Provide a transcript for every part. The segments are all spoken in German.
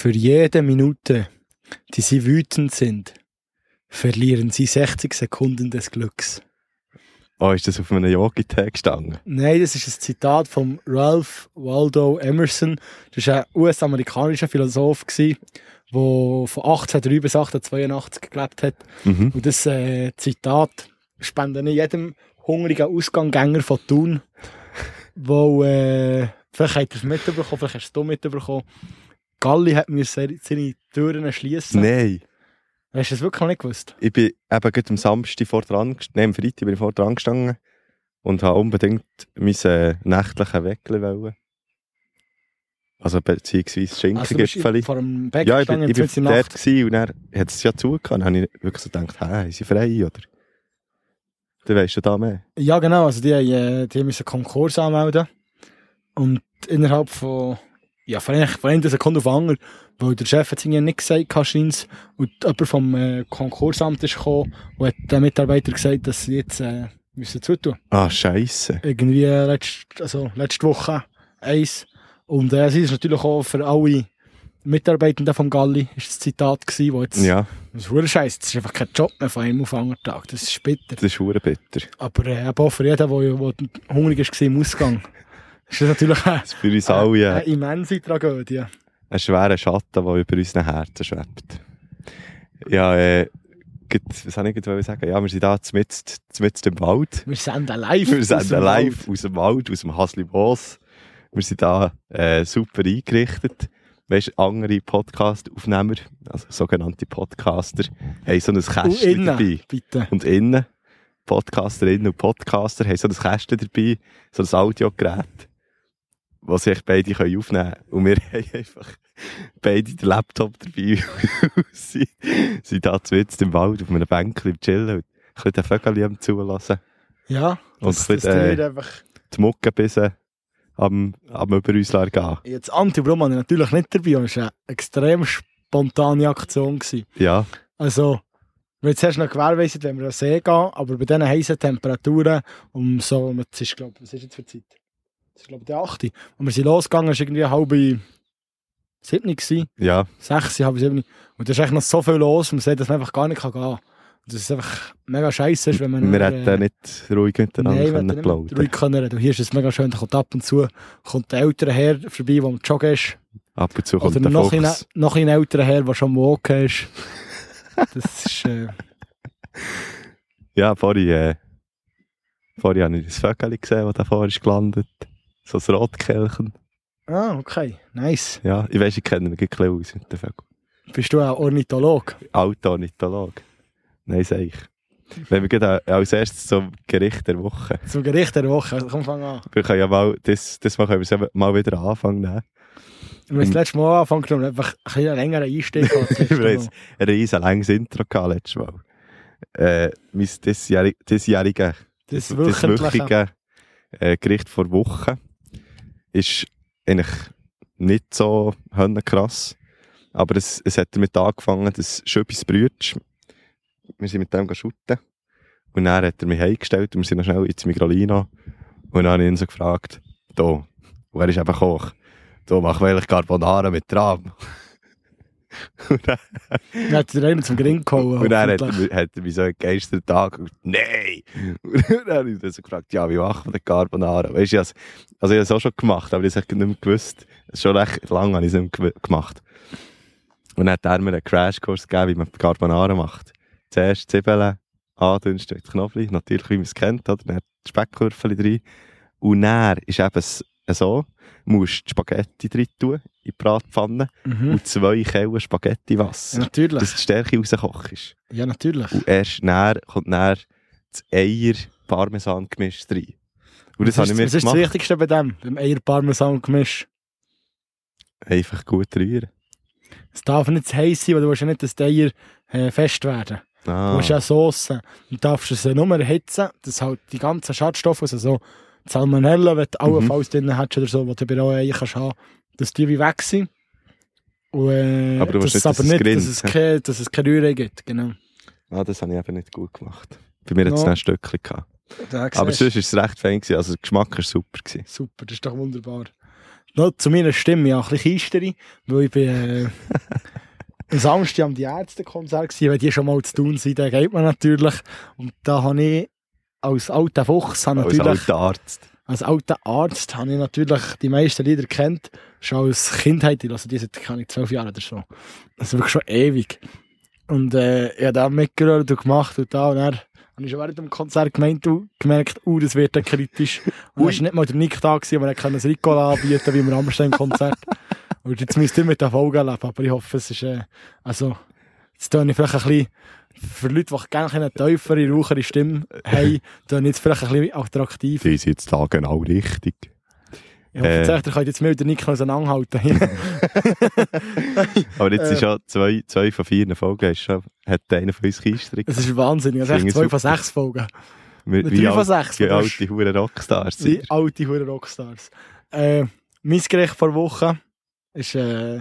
Für jede Minute, die sie wütend sind, verlieren sie 60 Sekunden des Glücks. Oh, ist das auf einem Yogi-Tag gestanden? Nein, das ist ein Zitat von Ralph Waldo Emerson. Das war ein US-amerikanischer Philosoph, der von 1803 bis 1882 gelebt hat. Mhm. Und das äh, Zitat spende ich jedem hungrigen Ausganggänger von Thun, wo, äh, vielleicht habt ihr es mitbekommen, vielleicht hast du es mitbekommen, Galli hat mir seine Türen schließen. Nein. Hast du das wirklich noch nicht gewusst? Ich bin eben gerade am Samstag vor dran, nein, am Freitag bin ich vor dran gestanden und habe unbedingt mein äh, nächtlichen Weckli wollen. Also beziehungsweise Also Schinkengipfeli. vor dem Bäcker ja, ich bin, ich bin dort gewesen und dann hat es ja zugehört. Dann habe ich wirklich so gedacht, hä, haben sie frei, oder? Dann weisst du da mehr. Ja, genau. Also die, haben, äh, die müssen Konkurs anmelden. Und innerhalb von, ja, einer, von einer Sekunde auf andere, weil der Chef hat es irgendwie nicht gesagt, hat, scheint's, und jemand vom äh, Konkursamt ist gekommen und hat den Mitarbeiter gesagt, dass sie jetzt äh, müssen zutun. Ah, scheisse. Irgendwie äh, letzt, also letzte Woche eins. Und äh, sie ist natürlich auch für alle Mitarbeitenden vom Galli, ist das Zitat gewesen, wo jetzt, Ja, das ist verdammt scheiße, das ist einfach kein Job mehr von einem auf anderen Tag, das ist bitter. das ist verdammt bitter. Aber äh, auch für jeden, der, der hungrig war im Ausgang, ist das natürlich eine, Das für uns alle eine äh, immense Tragödie. ein schwerer Schatten, der über unseren Herzen schwebt. Ja, äh, was soll ich sagen? Ja, wir sind da mitten, im Wald. Wir sind live. Wir aus sind dem live Wald. aus dem Wald, aus dem Hasli-Boss. Wir sind da äh, super eingerichtet. Weißt du, andere Podcast-Aufnehmer, also sogenannte Podcaster, haben so ein Kästchen dabei. bitte. Und innen, Podcasterinnen und Podcaster, haben so ein Kästchen dabei, so ein Audiogerät, was sich beide können aufnehmen können. Und wir haben einfach beide den Laptop dabei und sind, sind da mitten im Wald auf einem Bänkchen chillen und können den Vögel zulassen. Ja, Und das, ein das bisschen, wird äh, einfach... die Mucke bis am, am über uns gehen. Jetzt Anti-Brum hatte ich natürlich nicht dabei, es war eine extrem spontane Aktion. Gewesen. Ja, Also, wir haben zuerst noch gewährleistet, wenn wir an den See gehen, aber bei diesen heißen Temperaturen, um so, es ist, glaube was ist jetzt für Zeit? Das ist, glaube ich, der 8. Und wir sind losgegangen, es war irgendwie halb sieben, gewesen, ja, sechs, halb sieben. Und da ist echt noch so viel los, man sieht, dass man einfach gar nicht gehen kann. Und das ist einfach mega scheiße, ist, wenn man... wir nur, hätten nicht ruhig miteinander Nein, wir können plaudern. ruhig können reden. Und hier ist es mega schön, da kommt ab und zu kommt der ältere Herr vorbei, der am Joggen ist. Ab und zu kommt Oder der noch ein, Fuchs. noch ein älterer Herr, der schon am Walken ist. Das ist... Äh, Ja, vorhin, äh, vorhin habe ich das Vögel gesehen, das da vorne ist gelandet. So ein Rotkehlchen. ah, okay. Nice. Ja, ich weiss, ich kenne mich ein bisschen aus mit den Vögeln. Bist du ein Ornithologe? Autornitholog. Nein, sag ich. Wenn wir gehen als erstes zum Gericht der Woche. Zum Gericht der Woche. Also, komm, fang an. Wir können ja mal, das, das mal können wir mal wieder anfangen. Ne? Wir haben das letzte Mal angefangen genommen, einfach ein bisschen längeren Einstieg. Wir haben ein riesen langes Intro gehabt letztes Mal. Äh, mein diesjährig- diesjährige, Das wöchentliche. äh, Gericht vor Woche ist eigentlich nicht so krass. Aber es, es hat damit angefangen, dass Schöpis Brütsch, wir sind mit dem shooten und dann hat er mich heimgestellt und wir sind noch schnell ins Migrolino und dann habe ich ihn so gefragt, da, und er ist eben Koch, da wir eigentlich Carbonara mit Tram. Dann, hat er einen zum Gring gehauen. und dann hat er, hat er mich so einen Tag und nein! Und dann habe ich so gefragt, ja, wie machen wir den Carbonara? Weißt du, ich has- also ich habe es auch schon gemacht, aber ich habe es nicht mehr gewusst. Schon recht lange habe ich es nicht mehr gemacht. Und dann hat er mir einen Crashkurs gegeben, wie man Carbonara macht. Zuerst Zwiebeln, andünsten mit Knoblauch, natürlich wie man es kennt, oder? Dann die Speckwürfel drin. Und dann ist eben s- so, musst Spaghetti drin tun, in die Bratpfanne, Mhm. und zwei Kellen Ja, Spaghetti-Wasser, natürlich. dass die Stärke rauskochst. Ja, natürlich. Und erst dann kommt dann das Eier-Parmesan-Gemisch rein. Und das was habe ist, ich mir was ist das gemacht. Wichtigste bei dem? Beim Eier-Parmesan-Gemisch? Einfach gut rühren. Es darf nicht zu heiß sein, weil du willst ja nicht, dass die Eier äh, fest werden. Du Ah, willst ja Sauce. Du darfst es ja nur erhitzen, dass halt die ganzen Schadstoffe, also so Salmonella, wenn du Mhm. allenfalls drin hast oder so, die du bei Eiern kannst haben, dass die wie weg sind. Und, äh, Aber du dass nicht, aber es nicht, dass es, keine, dass es keine Rührei gibt. Genau. ah, das habe ich eben nicht gut gemacht. Bei mir hat es No. ein Stückchen gehabt. Aber sonst war es recht fein. Gewesen. Also der Geschmack war super. Gewesen. Super, das ist doch wunderbar. noch zu meiner Stimme, ja, ein bisschen Kisterin, weil ich bin, äh, am Samstag am die Ärztekonzert gewesen, wenn die schon mal zu tun sind, dann geht man natürlich. Und da habe ich als alter Fuchs, habe Als natürlich, alter Arzt. als alter Arzt, habe ich natürlich die meisten Lieder kennt, schon als Kindheit, lasse die seit, keine zwölf Jahren oder so. Also wirklich schon ewig. Und äh, ich habe da mitgehört und gemacht und da und dann habe ich schon während dem Konzert gemeint, du, gemerkt, uh, das wird dann kritisch. Und dann ist nicht mal der Nick da gewesen, aber er kann ein Ricola anbieten, wie im Rammstein-Konzert. und jetzt müsst ihr mit der Folge leben, aber ich hoffe, es ist, äh, also, jetzt tue ich vielleicht ein bisschen, für Leute, die gerne eine tiefere, rauchere Stimme haben, ich jetzt vielleicht ein bisschen attraktiv. Die sind jetzt da genau richtig. Ich hoffe, Äh. ihr könnt jetzt mit der Nick auseinanderhalten. Aber jetzt Äh. ist ja zwei, zwei von vier Folgen, ist schon, hat einer von uns Kiestrig. Es ist wahnsinnig. Also echt zwei von sechs Folgen. Mit wie, drei von sechs. wie Das alte Huren Rockstars Wie alte Hure Rockstars. Äh, mein Gericht vor Woche ist. Äh,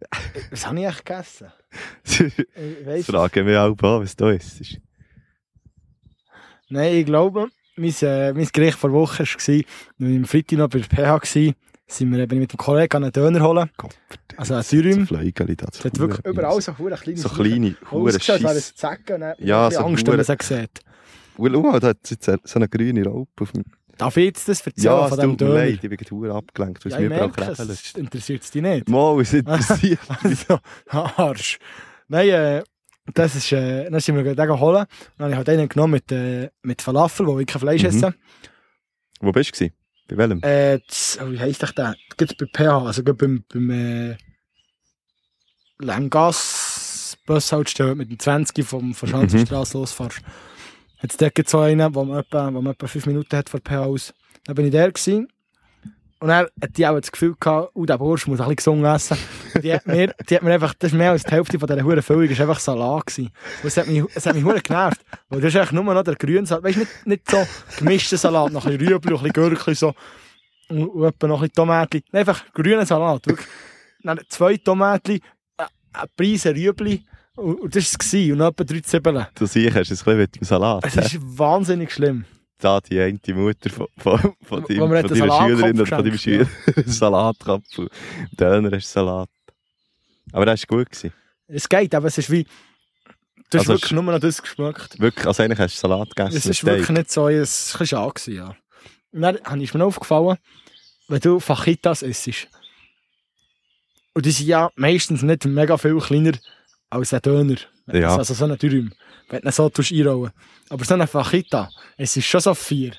was habe ich echt gegessen? Das Ich fragen wir auch an, was da ist. Nein, ich glaube, mein, äh, mein Gericht vor Woche war, als ich am Freitag noch bei der PH war, sind wir eben mit dem Kollegen einen Döner holen. Gott, Also ein das Dürüm. So Fleugeli da. Es hat wirklich überall so hure kleine So kleine, Zecken. Und dann Ja, so Angst, wenn man hure- es sieht. Schau mal, da hat so eine grüne Raupe auf dem... Darf ich jetzt das erzählen Ja, es von dem Döner? leid, ich bin abgelenkt, weil Ja, mir überall merke es. krebelt. es. Interessiert dich nicht? Mal, es interessiert. Also, Arsch. Nein, äh, das ist, äh, dann sind wir gerade den holen. Dann habe ich halt einen genommen mit, äh, mit Falafel, wo ich kein Fleisch Mhm. esse. Wo bist du? Bei welchem? Äh, das, oh, wie heisst das der? Gibt bei PH, also gerade beim, beim äh, Langas Bushaltestelle mit dem 20 vom, von Schanzenstrasse losfährst. Jetzt dort gibt so einen, wo man, etwa, wo man etwa 5 Minuten hat von PH aus. Dann bin ich der gewesen. Und er hat die auch das Gefühl gehabt, oh, der Bursch muss ein bisschen gesungen essen. Die hat mir, die hat mir einfach, das ist mehr als die Hälfte von dieser huren Füllung, ist einfach Salat gewesen. Und es hat mich, es hat mich genervt. Weil das ist eigentlich nur noch der grüne Salat. Weißt du, nicht, nicht so gemischter Salat, noch ein bisschen Rüebli, ein bisschen Gürkli, so. Und, und noch ein bisschen Tomaten. Nein, einfach grüner Salat, wirklich. Dann zwei Tomaten, eine Prise Rüebli. Und, das war es. Und noch etwa drei Zwiebeln. Du siehst, es ein bisschen mit dem Salat. Es ist wahnsinnig schlimm. da die eine Mutter von, deinem, deiner Schülerin oder von deinem Schüler geschenkt, Salatkopf. Döner hast Salat. Aber das war gut. Gewesen. Es geht, aber es ist wie... Du hast Also wirklich nur noch das geschmeckt. Wirklich, also eigentlich hast du Salat gegessen. Es ist wirklich nicht so, es war ein schade, gewesen, ja. Und dann ich mir aufgefallen, wenn du Fajitas isst, und die sind ja meistens nicht mega viel kleiner als ein Döner. Ja. Also so ein Dürüm, wenn du so einrollen. Aber so eine Fajita, es ist schon so vier.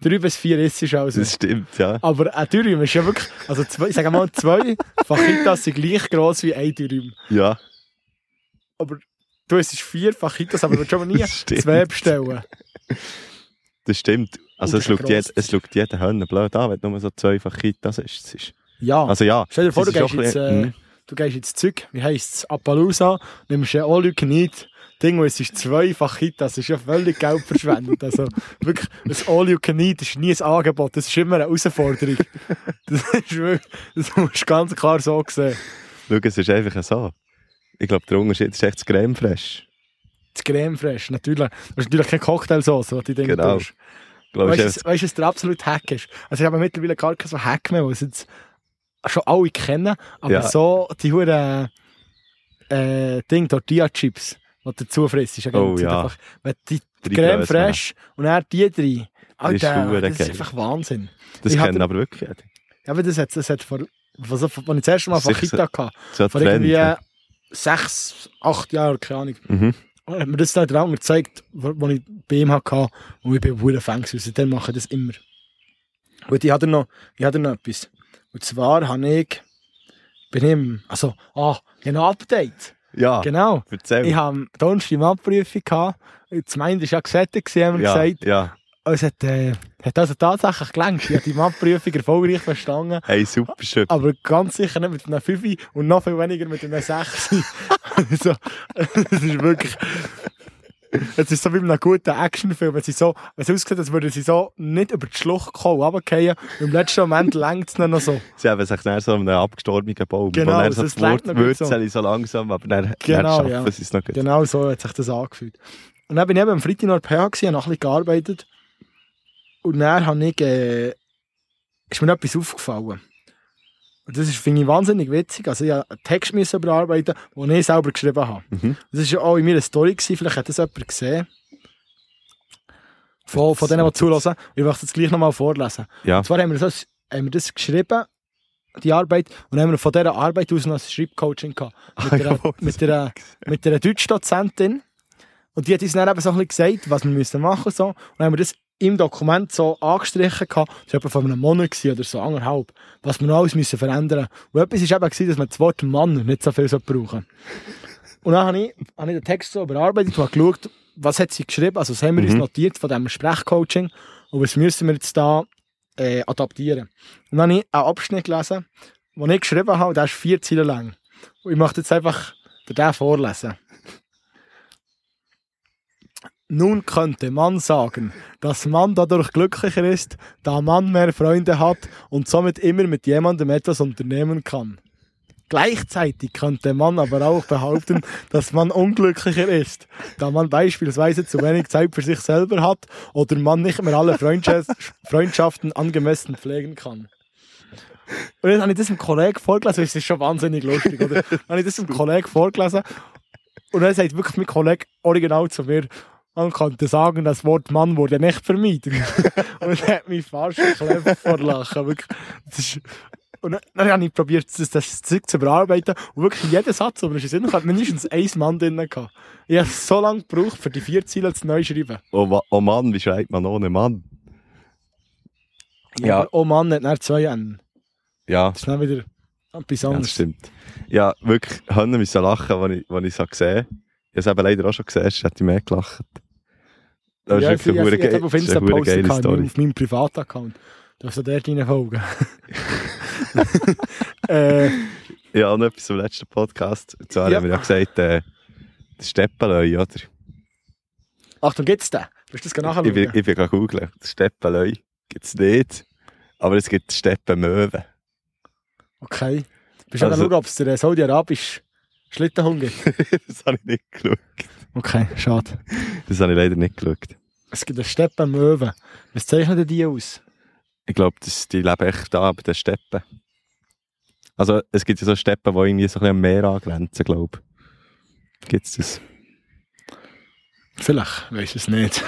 Drei bis vier isst es also. Das stimmt, ja. Aber ein Dürüm ist ja wirklich, also zwei, ich sage mal, zwei Fajitas sind gleich gross wie ein Dürüm. Ja, Aber du isst vier Fajitas, aber du schon mal nie zwei bestellen. das stimmt. Also es ist schaut, jed, es schaut jeder Hönne blöd an, wenn du nur so zwei. Das ist- Ja. Also ja, Stell dir vor, du ist gehst, jetzt, bisschen- äh, mhm. Du gehst ins Zeug, wie heisst es, Appaloosa, nimmst ein All You Can Eat Ding, wo es ist zwei Fajitas, das ist ja völlig Geld verschwendet. Also wirklich, das All You Can Eat ist nie ein Angebot, das ist immer eine Herausforderung. Das, ist wirklich, das musst du ganz klar so sehen. Schau, es ist einfach so. Ich glaube, der Unterschied ist echt das Creme Fraiche. Das Creme Fraiche, natürlich. Das ist natürlich keine Cocktailsauce, die du Dinge Genau. Weißt du, es was- was der absolute Hack ist? Also ich habe mittlerweile gar keinen so Hack mehr, es jetzt schon alle kennen, aber Ja. so die huren äh, Ding, Tortilla-Chips, die du dazu frisst, ist ja Oh, ja. einfach. Wenn die drei Creme. Fraiche und dann die drei, Alter, das ist geil. einfach Wahnsinn. Das Ich kennen hatte- aber wirklich jeder. Ja, aber das hat, das hat vor, was, als ich das erste Mal Sicher Fajita hatte, So vor Trend, irgendwie ja. sechs, acht Jahren, keine Ahnung. Mhm. Und hat mir das dann andere gezeigt, wo, wo ich bei ihm hatte. Und ich bin ein Fan gewesen. Seitdem mache ich das immer. Und ich hatte noch, ich hatte noch etwas. Und zwar habe ich, bin ich, im- also, ah, ein Update. Ja, Genau. erzähl. Ich habe Donnerstag eine Abprüfung gehabt. Das meinte ist ja gesättigt, haben wir ja, gesagt. ja. Und es hat, äh, hat also tatsächlich gelangt. Ich habe die Abprüfung erfolgreich verstanden. Hey, super schön. Aber ganz sicher nicht mit einer 5 und noch viel weniger mit einer 6. also, es ist wirklich. Es ist so wie in einem guten Actionfilm. Sie so, es aussieht, als würden sie so nicht über die Schlucht kommen, runterfallen. Und im letzten Moment längt es noch so. Sie haben sich dann so an einem abgestorbenen Baum, Genau, wo dann so das Wort gut so. So langsam, aber dann, Genau, dann schaffen ja. sie es noch gut. Genau so hat sich das angefühlt. Und dann bin ich eben am Freitag noch PH gewesen, habe noch ein bisschen gearbeitet. Und dann habe ich, äh, ist mir etwas aufgefallen. Und das ist, finde ich wahnsinnig witzig. Also ich musste einen Text müssen bearbeiten, den ich selber geschrieben habe. Mhm. Das war auch in meiner Story, gewesen. vielleicht hat das jemand gesehen. Von, von denen, die zulassen. Ich möchte es gleich nochmal vorlesen. Ja. Und zwar haben wir, das, haben wir das geschrieben, die Arbeit, und haben wir von dieser Arbeit aus noch ein Schreibcoaching gehabt. Mit Ah, einer, jawohl, mit einer, mit einer Deutschdozentin. Und die hat uns dann eben so ein bisschen gesagt, was wir müssen machen müssen. So. Und dann haben wir das im Dokument so angestrichen gehabt. Das war etwa vor einem Monat oder so, anderthalb. Was wir noch alles müssen verändern Und etwas war eben, gewesen, dass wir das Wort Mann nicht so viel brauchen. Und dann habe ich, habe ich den Text so überarbeitet und habe geschaut, was hat sie geschrieben, also was haben wir uns Mhm. notiert von diesem Sprechcoaching und was müssen wir jetzt da äh, adaptieren. Und dann habe ich einen Abschnitt gelesen, den ich geschrieben habe, der ist vier Zeilen lang. Und ich möchte jetzt einfach den vorlesen. Nun könnte man sagen, dass man dadurch glücklicher ist, da man mehr Freunde hat und somit immer mit jemandem etwas unternehmen kann. Gleichzeitig könnte man aber auch behaupten, dass man unglücklicher ist, da man beispielsweise zu wenig Zeit für sich selber hat oder man nicht mehr alle Freundschaft Freundschaften angemessen pflegen kann. Und dann habe ich das dem Kollegen vorgelesen, das ist schon wahnsinnig lustig, oder? Habe ich das dem Kollegen vorgelesen und dann sagt wirklich mein Kollege original zu mir, man könnte sagen, das Wort Mann wurde nicht vermieden. und er hat mich fast geklebt vor Lachen. Wirklich. Das ist, und dann, habe ich probiert, das, das Zeug zu bearbeiten. Und wirklich jeden Satz, es ist Sinn, hatte mindestens ein Mann drin. Gehabt. Ich habe so lange gebraucht, für die vier Ziele zu neu schreiben. Oh, oh Mann, wie schreibt man ohne Mann? Ja. Aber, Oh Mann, hat dann zwei N. Ja, Das ist dann wieder etwas ja das anderes. stimmt. Ja, wirklich, Hönne müssen lachen, als ich, es gesehen habe. Ich habe es eben leider auch schon gesehen, sonst hätte ich mehr gelacht. Das ja, ist ich, wirklich ich, ich, eine ist Insta eine verdammt gepostet, geile Story. auf meinem Privataccount. Darfst du dort rein folgen? äh, Ja, noch etwas zum letzten Podcast. Und zwar Ja. haben wir ja gesagt, äh, das Steppelöi, oder? Achtung, gibt's den? Willst du das nachschauen? Ich bin, ich bin gerade googeln. Das Steppelöi gibt es nicht. Aber es gibt Steppenmöwen. Okay. Bist du Also- also, schauen, ob es der saudi-arabische Schlittenhund gibt? das habe ich nicht geschaut. Okay, schade. Das habe ich leider nicht geschaut. Es gibt eine Steppenmöwe. Was zeichnen denn die aus? Ich glaube, das- die leben echt da bei den Steppen. Also es gibt ja so Steppen, die irgendwie so ein bisschen am Meer angrenzen, glaube ich. Gibt es das? Vielleicht, weiß es nicht.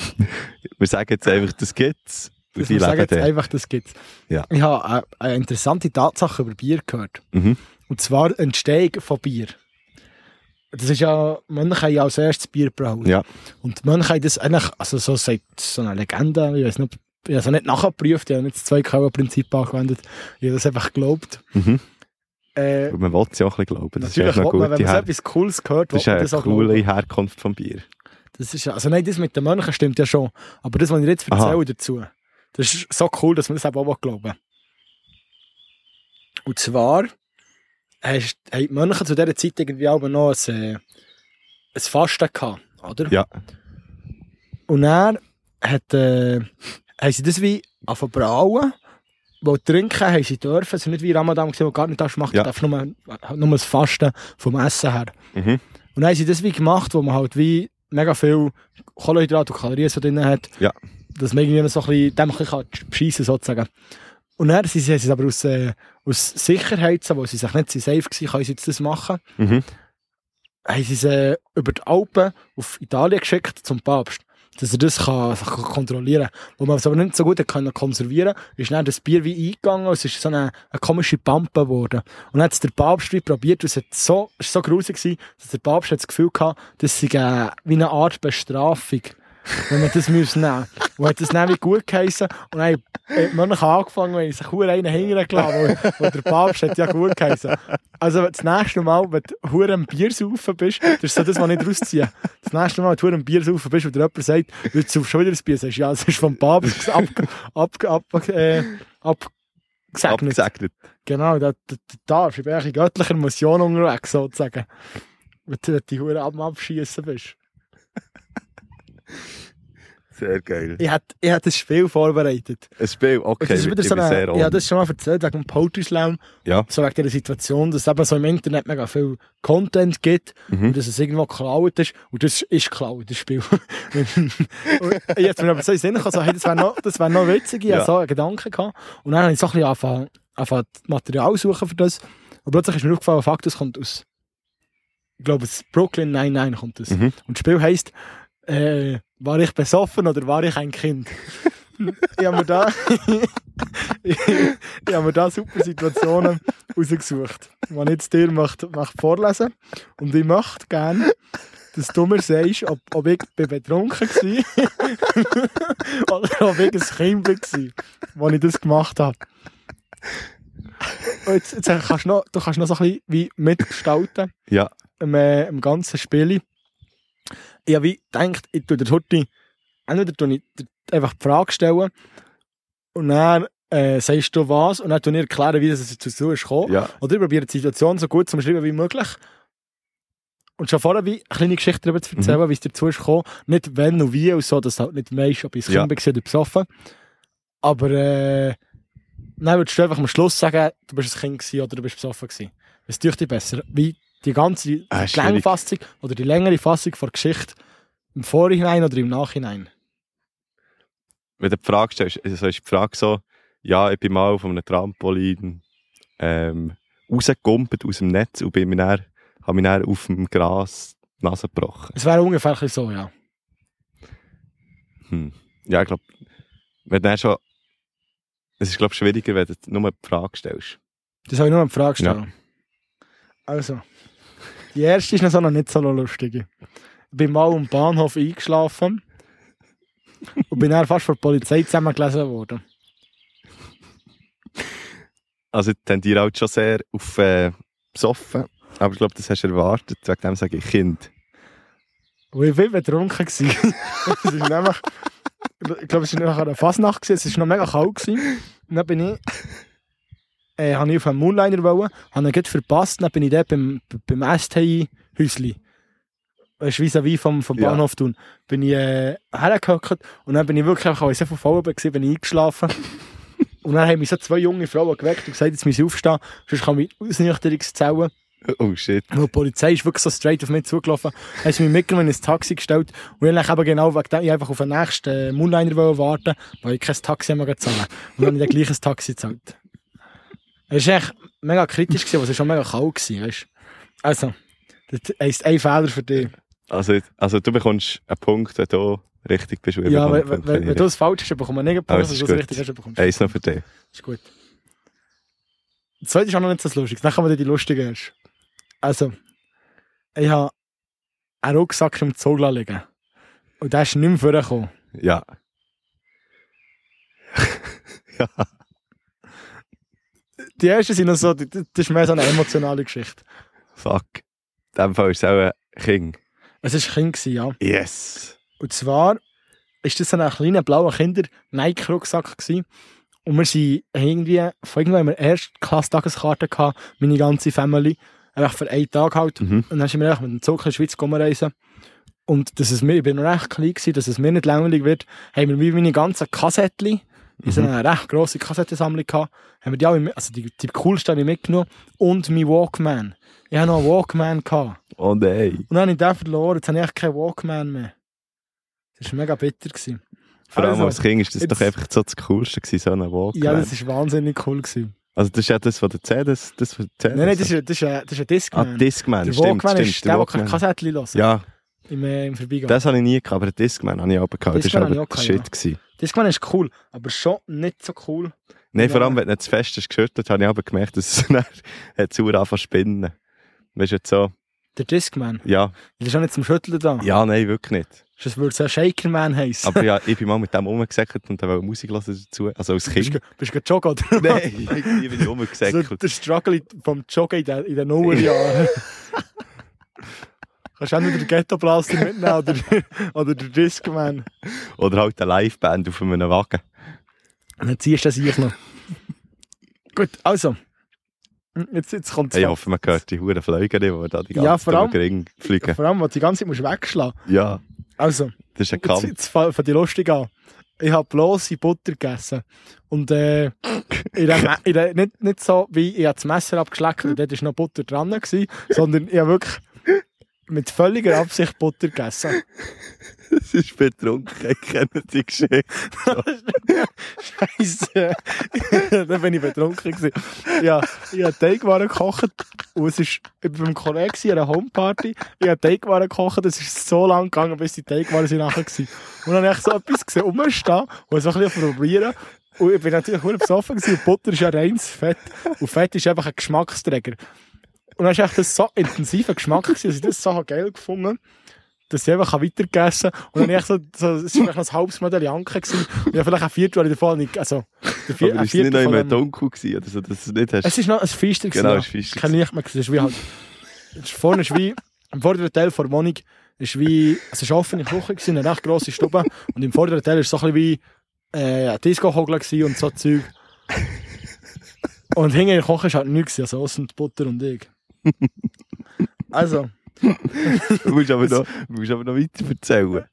Wir sagen jetzt einfach, das gibt's. Das muss sagen jetzt einfach, das gibt's. Ja. Ich habe eine, eine interessante Tatsache über Bier gehört. Mhm. Und zwar Entstehung von Bier. Das ist ja, Mönche haben ja als erstes Bier gebraut. Ja. Und Mönche haben das eigentlich, also so sagt so eine Legende, ich weiß nicht, ich habe es nicht nachgeprüft, ich habe nicht das Zwei-Kauer-Prinzip angewendet, ich habe das einfach geglaubt. Mhm. Äh, man will es ja auch ein bisschen glauben. Das ist natürlich, will man, wenn man so etwas Cooles hört, das ist eine das auch coole glauben. Herkunft vom Bier. Das ist, ja- also nein, das mit den Mönchen stimmt ja schon. Aber das, was ich jetzt Aha. erzähle dazu, das ist so cool, dass man das eben auch glauben will. Und zwar haben die Mönche zu dieser Zeit irgendwie auch noch ein, äh, ein Fasten gehabt, oder? Ja. Und dann hat, äh, haben sie das wie angefangen brauen, weil trinken haben sie dürfen. Es war nicht wie Ramadan, wo gar nicht darfst machen, Ja. du darfst nur, nur das Fasten vom Essen her. Mhm. Und dann haben sie das wie gemacht, wo man halt wie mega viel Kohlenhydrate und Kalorien so drin hat. Ja. Dass man irgendwie so ein bisschen, dem ein bisschen beschissen sozusagen. Und dann sie, sie es aber aus, äh, aus Sicherheit, weil sie sich nicht so safe waren, können sie jetzt das machen, Mhm. haben sie es äh, über die Alpen auf Italien geschickt zum Papst. Dass er das kann, kann kontrollieren kann. Wo man es aber nicht so gut können konservieren ist dann das Bier wie eingegangen und es ist so eine, eine komische Pampe geworden. Und dann hat es der Papst wie probiert und es hat so, war so gruselig, gewesen, dass der Papst hat das Gefühl hatte, das sei äh, wie eine Art Bestrafung, wenn man das müsse nehmen Und hat das wie gut geheissen und dann die Mönche angefangen und haben sich hure einen hingelassen, weil der Papst hat ja gut geheissen. Also das nächste Mal, wenn du hure am Bier saufen bist, das ist so das, was ich daraus ziehe. Das nächste Mal, wenn du hure am Bier saufen bist und dir jemand sagt, willst du schon wieder ein Bier, sagst du, ja, das ist vom Papst ab, ab, ab, äh, abgesegnet. Abgesegnet. Genau, da, da, da darfst. Ich bin eigentlich in göttlicher Mission unterwegs, sozusagen. Wenn du wenn du die Hure am Abschießen bist. Sehr geil. Ich ich hatte das Spiel vorbereitet. Ein Spiel, okay, das ist ich wieder so bin eine, sehr ich habe das schon mal erzählt, wegen dem Poetry Slam. Ja. So wegen dieser Situation, dass es eben so im Internet mega viel Content gibt Mhm. und dass es irgendwo geklaut ist. Und das ist geklaut, das Spiel. jetzt mir aber so in Sinn gekommen, so, hey, das wäre noch, das wär noch witzig. Ich Ja. so einen Gedanken gehabt. Und dann habe ich so ein bisschen angefangen, angefangen Material suchen für das. Und plötzlich ist mir aufgefallen, Fakt, das kommt aus, ich glaube, es ist Brooklyn 99 kommt das. Mhm. Und das Spiel heisst, äh, war ich besoffen oder war ich ein Kind? ich habe mir da, ich, ich habe mir da super Situationen rausgesucht, ich jetzt dir möchte, möchte vorlesen Und ich möchte gerne, dass du mir sagst, ob, ob ich betrunken war oder ob ich ein Kind war, als ich das gemacht habe. Und jetzt, jetzt kannst du, noch, du kannst noch so ein bisschen wie mitgestalten Ja. im, äh, im ganzen Spiel. Ich habe wie gedacht, ich tue der heute entweder tue ich einfach die Frage stellen und dann äh, sagst du was und dann tue ich erklären, wie das dazu ist gekommen. Ja. Oder ich probiere die Situation so gut zu beschreiben wie möglich. Und schon vorher wie eine kleine Geschichte darüber zu erzählen, wie es dazu ist gekommen. Nicht wenn und wie und so, dass du halt nicht weißt, ob ich ein Ja. War oder besoffen. Aber äh, dann würdest du einfach am Schluss sagen, du bist ein Kind gewesen oder du bist besoffen gewesen. Was tue ich dir besser? Wie die ganze Ah. Klangfassung oder die längere Fassung der Geschichte im Vorhinein oder im Nachhinein? Wenn du die Frage stellst, also ist die Frage so, ja, ich bin mal von einem Trampolin ähm, rausgekumpelt aus dem Netz und bin mir dann, habe mich dann auf dem Gras die Nase gebrochen. Es wäre ungefähr so, ja. Hm. Ja, ich glaube, wenn du schon, es ist glaube ich schwieriger, wenn du nur die Frage stellst. Das habe ich nur eine Frage stellen. Also, die erste ist noch, so noch nicht so lustig. Ich bin mal am Bahnhof eingeschlafen und bin dann fast von der Polizei zusammengelesen worden. Also ich tendiere halt schon sehr auf äh, besoffen, aber ich glaube, das hast du erwartet, wegen dem sage ich Kind. Und ich war betrunken. Es ist nämlich, ich glaube, es war nach einer Fasnacht, es war noch mega kalt. Und dann bin ich, äh, habe ich auf einen Moonliner wollen, habe ihn gerade verpasst, dann bin ich dort beim, beim STI-Häusli. Weißt du, vis-à-vis vom, vom Ja. Bahnhof tun. Bin ich äh, hergehockt und dann bin ich wirklich, einfach, so voll war, bin ich eingeschlafen. und dann haben mich so zwei junge Frauen geweckt und gesagt, jetzt muss ich aufstehen, sonst kann ich Ausnüchterungszellen. Oh shit. Und die Polizei ist wirklich so straight auf mich zugelaufen. Haben sie mich mitgenommen ins Taxi gestellt. Und ich habe genau wegen dem, ich einfach auf den nächsten äh, Moonliner warten, weil ich kein Taxi mehr zahlen Und dann habe ich dann gleich ein Taxi gezahlt. Es war echt mega kritisch, gewesen, aber es war schon mega kalt. Gewesen, weißt? Also, das heisst ein Fehler für dich. Also, also du bekommst einen Punkt, wenn du richtig bist. Ja, wenn, einen wenn, ich wenn du es falsch hast, bekommst du einen Punkt. Wenn du es richtig hast, bekommst du Eins noch für dich. Ist gut. Das zweite ist auch noch nicht so lustig. Dann kommen wir die lustigen erst. Also, ich habe einen Rucksack im Zug liegen. Und der ist nicht mehr vorgekommen. Ja. ja. Die ersten sind noch so, das ist mehr so eine emotionale Geschichte. Fuck. In dem Fall ist es auch ein King. Es war ein Kind, ja. Yes. Und zwar ist das so ein kleiner blauer Kinder-Nike-Rucksack. Und wir sind irgendwie, von irgendwann haben wir Erstklasse-Tageskarte gehabt, meine ganze Family. Einfach für einen Tag halt. Mhm. Und dann sind wir einfach mit dem Zug in die Schweiz reisen. Und dass es mir, ich bin noch recht klein gewesen, dass es mir nicht langweilig wird, haben wir wie meine ganzen Kassettchen, in so einer recht grosse Kassettensammlung gehabt, haben wir die alle, also die, die coolsten habe ich mitgenommen und mein Walkman. Ich hatte noch einen Walkman gehabt. Oh nein. Und dann habe ich den verloren, jetzt habe ich echt keinen Walkman mehr. Das war mega bitter. Gewesen. Vor allem Also, als Kind ist das jetzt- doch einfach so das Coolste gewesen, so ein Walkman. Ja, das war wahnsinnig cool. Gewesen. also das ist ja das von der CD, das, das von der CD. Nein, nein, das ist, das ist, ein, das ist ein Ah, Discman. Discman, der stimmt, Walkman stimmt. ist der, der kein Kassettchen hören Ja, im, äh, im Vorbeigehen. das habe ich nie gehabt, aber Discman habe ich auch gehabt. Das war ich aber der Shit. gewesen. Discman ist cool, aber schon nicht so cool. Nein, vor Ja. allem, wenn du nicht zu fest hast geschüttelt, habe ich aber gemerkt, dass es dann zu angefangen zu spinnen. Weißt du, jetzt so, Der Discman. ja, ist auch nicht zum Schütteln da. ja, nein, wirklich nicht. Das würde so ein Shakerman heißen. Aber ja, ich bin mal mit dem rumgesäckelt und wollte Musik hören dazu, also als bist Kind. du bist du joggen oder? Nein, irgendwie bin ich so, rumgesäckelt. der Struggle vom Joggen in den, in den Nullerjahren. Kannst du auch nicht den Ghetto-Blaster mitnehmen oder, oder den Discman. Oder halt eine Liveband auf einem Wagen. Und dann ziehst du das ich noch. Gut, also. Jetzt, jetzt kommt Hey, ich hoffe, man hört die Huren Flüge die da die ganze Ja, vor allem- Ring fliegen. Vor allem, weil du die ganze Zeit musst wegschlagen Ja, Also, Das ist ein Jetzt, Kampf. jetzt fängt die lustig an. Ich habe bloße Butter gegessen. Und äh, in der, in der, nicht, nicht so, wie ich habe das Messer abgeschleckt und dort war noch Butter dran, gewesen, sondern ich habe wirklich mit völliger Absicht Butter gegessen. Das ist betrunken. Ich kenne die Geschichte. Scheiße. Dann bin ich betrunken. Gewesen. Ja, ich habe Teigwaren gekocht und es ist, ich war beim Kollegen an einer Homeparty. Ich habe Teigwaren gekocht, es ist so lang gegangen, bis die Teigwaren sind nachher waren. Und dann habe ich so etwas gesehen, rumstehen und so ein bisschen probieren. Und ich bin natürlich sehr besoffen gewesen. und Butter ist ja reines Fett. Und Fett ist einfach ein Geschmacksträger. Und dann war echt das so intensiver Geschmack, dass ich das so geil gefunden habe dass ich einfach weitergegessen habe. Und dann ich so, so, es war vielleicht noch ein halbes Medaillanke gewesen. Und ich vielleicht ein Viertel davon nicht, also, der Vier, Aber ein ist es nicht noch von dem- dunkel gewesen, oder so, dass du es nicht hast? Es ist noch ein Feister gewesen. Genau, ja. es ist Feister Kein Licht mehr gewesen. Es ist wie halt, es ist vorne ist wie, im vorderen Teil der Wohnung ist wie, es ist eine offene Küche gewesen, eine recht grosse Stube. Und im vorderen Teil ist so ein bisschen wie, äh, ein gewesen und so Zeug. Und hinten in der Küche ist halt nichts also die Butter und ich. Also, Du musst aber noch, du musst aber noch weiter erzählen.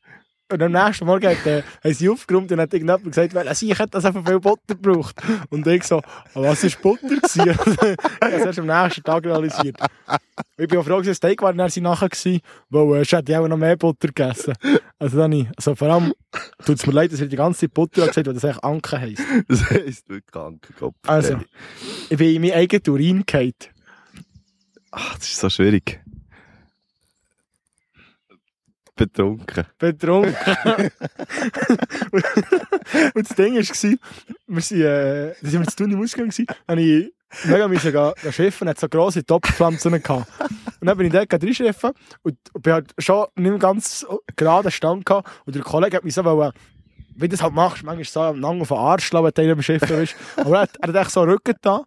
Und am nächsten Morgen hat, äh, haben sie aufgeräumt und hat irgendjemand gesagt, weil ich hätte das einfach viel Butter gebraucht. Und ich so, «Aber was war Butter? gewesen?» ich habe es erst am nächsten Tag realisiert. Ich bin auch froh, dass das Steak war dann sie nachher gewesen, weil äh, ich hätte auch noch mehr Butter gegessen. Also dann, ich- also vor allem tut es mir leid, dass ich die ganze Zeit Butter habe gesagt, weil das eigentlich Anke heisst. Das heisst wirklich Ankenkopf. Also, ich bin in meinen eigenen Urin gefallen. Ach, das ist so schwierig. Betrunken. betrunken. und das Ding war, wir sind, äh, da sind wir zu tun im Ausgang habe ich mega müssen gehen, gehen schiffen, hat so grosse Topfpflanzen gehabt. Und dann bin ich dort gehen reinschiffen und, und bin halt schon nicht mehr ganz gerade Stand gehabt und der Kollege hat mich so wollen, wie du das halt machst, manchmal so am Nang auf den Arsch schlagen, wenn du einem Schiffen bist. Aber er hat, er hat echt so einen Rücken da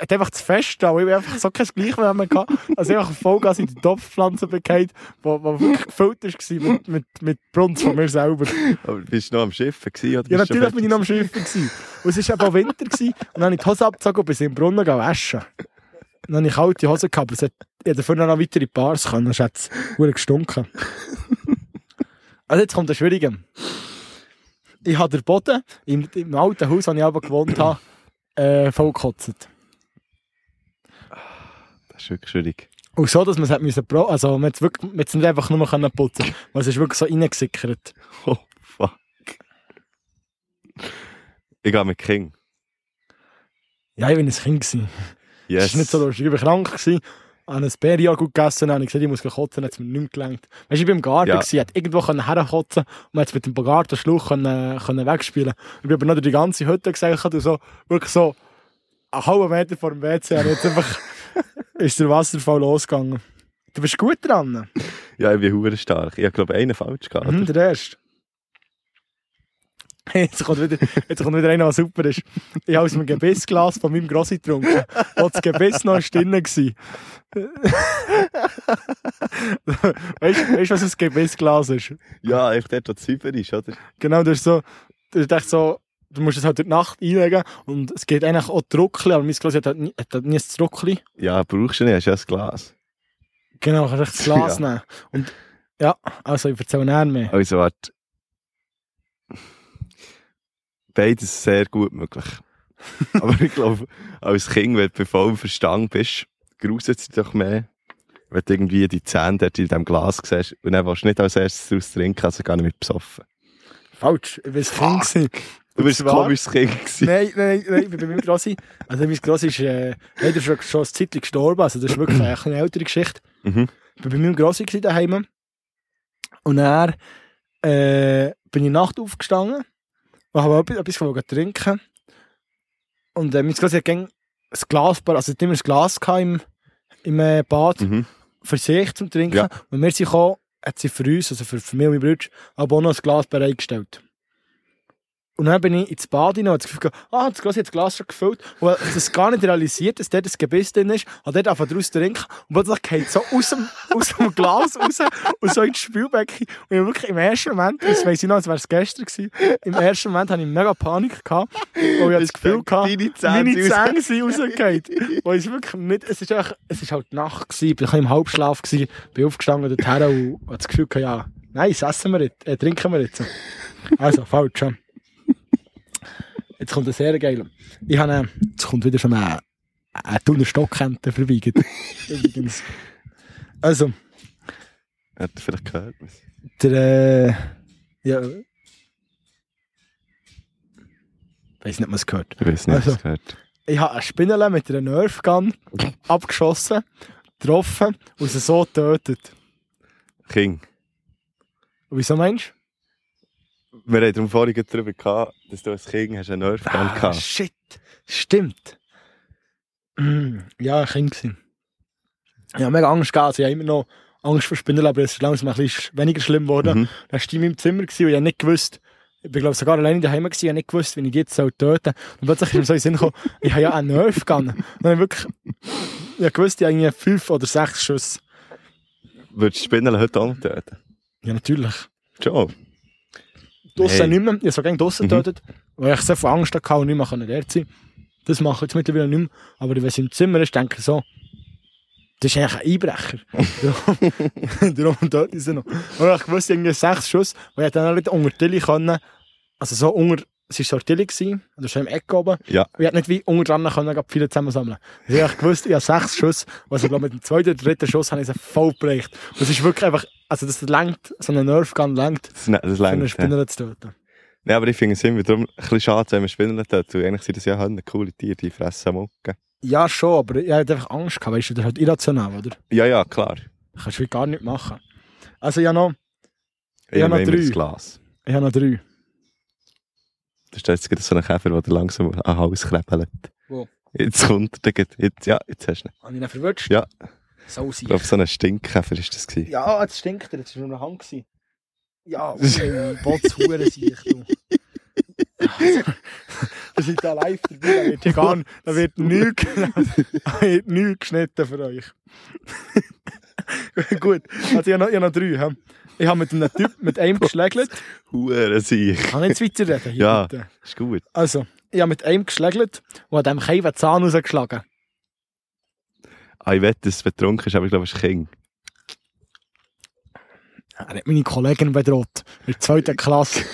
hat einfach zu fest da, und ich bin einfach so kein Gleichwärme gehabt, also einfach Vollgas in die Topfpflanzen bekehrt, wo, wo wirklich gefüllt war mit, mit, mit Brunz von mir selber. Aber bist du noch am Schiffen gewesen? Oder Ja, natürlich bin ich noch am Schiffen. Gewesen. Und es war eben auch Winter gewesen, und dann habe ich die Hose abgezogen und bin im Brunnen gegangen waschen. Dann habe ich kalte Hose gehabt, aber es hat, ich hätte dafür noch weitere Bars können, sonst hat es gestunken. Also jetzt kommt der Schwierige. Ich habe den Boden im, im alten Haus, wo ich aber gewohnt habe, äh, vollgekotzt. Ist wirklich schwierig. Und so, dass man es hat müssen, also man hat es wirklich, man es nicht einfach nur können putzen weil es ist wirklich so reingesickert. Oh, fuck. Ich gehe mit King. Ja, ich bin ein Kind gewesen. Yes. Das war nicht so lustig. Ich war krank, gewesen, habe ein Bärjahr gut gegessen, habe ich gesagt, ich muss kotzen, hat es mir nicht gelangt. Weißt du, ich war im Garten, Ja. gewesen, irgendwo können herkotzen und man hat es mit dem Gartenschlauch können, können wegspielen. Ich bin aber noch durch die ganze Hütte gesagt, und so, wirklich so einen halben Meter vor dem WC, jetzt einfach ist der Wasserfall losgegangen. Du bist gut dran. Ja, ich bin hure stark. Ich habe, glaube ich, einen falsch gehabt. Mhm, der erste. Jetzt kommt, wieder, jetzt kommt wieder einer, der super ist. Ich habe aus dem Gebissglas von meinem Grossi getrunken. Wo das Gebiss noch drin war. weißt du, was ein Gebissglas ist? Ja, echt dort, wo Zypern ist, oder? Genau, das ist so, das ist echt so, du musst es halt durch die Nacht einlegen und es geht eigentlich auch Druckli, aber mein Glas hat halt nie, hat halt nie ein Druckli. Ja, brauchst du nicht, hast ja ein Glas. Genau, kannst echt das Glas Ja. nehmen. Und ja, also ich erzähle näher mehr. Also, warte. Beides sehr gut möglich. Aber ich glaube, als Kind, wenn du vollem Verstand bist, gruselt es doch mehr, wenn du irgendwie die Zähne dort in diesem Glas siehst und dann willst du nicht als erstes daraus trinken, also gar nicht mit besoffen. Falsch, ich war Kind. Du bist ein komisches Kind gewesen. Nein, nein, nein, ich bin bei meinem Grossi. Also mein Grossi ist äh, leider schon, schon ein Zeitchen gestorben, also das ist wirklich eine, eine ältere Geschichte. Mhm. Ich war bei meinem Grossi daheim. Und dann äh, bin ich Nacht aufgestanden und habe etwas, etwas trinken. Und äh, mein Grossi hat ein Glas, also hat immer ein Glas im, im äh, Bad Mhm. für sich zum Trinken. Ja. Und wir sind gekommen, hat sie für uns, also für, für mich und meine Brüder, aber auch noch ein Glas bereitgestellt. Und dann bin ich ins Bad hinein und das Gefühl, ah, das Glas, ich habe das Glas schon gefüllt. Und habe das gar nicht realisiert, dass dort ein Gebiss drin ist. Habe dort einfach draus trinken. Und plötzlich geht so aus dem, aus dem Glas raus und so ins Spielbecken. Und ich wirklich im ersten Moment, das weiss ich noch, als wäre es gestern gewesen, im ersten Moment hatte ich mega Panik gehabt. Weil ich das Gefühl gehabt, Deine Zähne meine Zähne sind rausgefallen. Weil es wirklich nicht, es ist, einfach, es ist halt Nacht gewesen, ich war im Halbschlaf gewesen, bin aufgestanden dorthin und hatte das Gefühl gehabt, ja, Nein, das essen wir jetzt. Äh, trinken wir jetzt. Also, falsch. ja. Jetzt kommt ein sehr geil. Ich habe, äh, jetzt kommt wieder schon ein, ein Thuner Stockhente verweigert. Übrigens. Also, Hat er vielleicht gehört? der, äh, ja. Weiß nicht, was es gehört. Ich weiß nicht, Also. was gehört. Ich habe eine Spinne mit einer Nerfgun abgeschossen, getroffen und sie so getötet. King. Und wieso meinst du? Wir haben darum vorhin darüber gehabt, dass du als King hast einen Nerfgun Ah, gehabt. shit. Stimmt. Mm, Ja, ein Kind gewesen. Ich habe mega Angst gehabt. Also ich habe immer noch Angst vor Spinnen, aber es ist langsam ein bisschen weniger schlimm geworden. Mhm. Dann war ich in meinem Zimmer und ich habe nicht gewusst, ich bin glaube sogar alleine daheim gewesen, ich habe nicht gewusst, wie ich jetzt soll töten soll. Und plötzlich ist mir so in den Sinn gekommen, ich habe ja einen Nerf gegangen. Und dann habe ich wirklich, ich habe gewusst, ich habe fünf oder sechs Schuss. Würdest du Spinnen heute auch töten? Ja, natürlich. Schon. Draussen nicht mehr, ich habe gerne draussen Mhm. getötet, weil ich so viel Angst hatte und nicht mehr dort sein Das mache ich jetzt mittlerweile nicht mehr. Aber wenn es im Zimmer ist, denke ich so, das ist eigentlich ein Einbrecher. Darum- töte ich sie noch. Und ich wusste irgendwie sechs Schuss, weil ich dann auch nicht unter die Tilly können, also so unter, es war so eine Tilly gewesen, oder schon im Eck oben, Ja. und ich hätte nicht wie unter dran können, viele zusammensammeln. Ich habe gewusst, ich habe sechs Schuss, also ich glaube mit dem zweiten oder dritten Schuss habe ich sie voll. Und es ist wirklich einfach, also das langt, so eine Nerfgun langt, Das, das für eine längt, ja. Spinner zu töten. ja, aber ich finde es immer darum ein bisschen schade, wenn wir Spinnen töten. weil Eigentlich sind das ja halt coole Tiere, die fressen Mucke. Ja, schon, aber ich hatte einfach Angst gehabt, weißt du, das ist halt irrational, oder? Ja, ja, klar. Das kannst du gar nicht machen. Also ich habe noch, Ich noch habe immer drei. das ich habe noch drei. Jetzt gerade so ein Käfer, der langsam an den Hals krebelt. Wo? Jetzt kommt er. Jetzt, ja, jetzt hast du ihn. Habe ich ihn verwünscht? Ja. So Ich glaube, so ein Stinkkäfer ist das gewesen. Ja, jetzt stinkt er, jetzt war nur eine Hand. gewesen. Ja, oh, Botshuren sich, du. Wir sind da live dabei, da wird, gar, da wird nichts geschnitten für euch. Gut, also ich habe noch, ich habe noch drei. Ich habe mit einem Typ, mit einem geschlägelt. Hure sich. Kann ich jetzt weiterreden? Hier, Ja. bitte? Ist gut. Also, ich habe mit einem geschlägelt und habe dem Keim den Zahn rausgeschlagen. Ah, ich wette, dass es betrunken ist, aber ich glaube, es ist King. Er hat meine Kollegin bedroht. In der zweiten Klasse.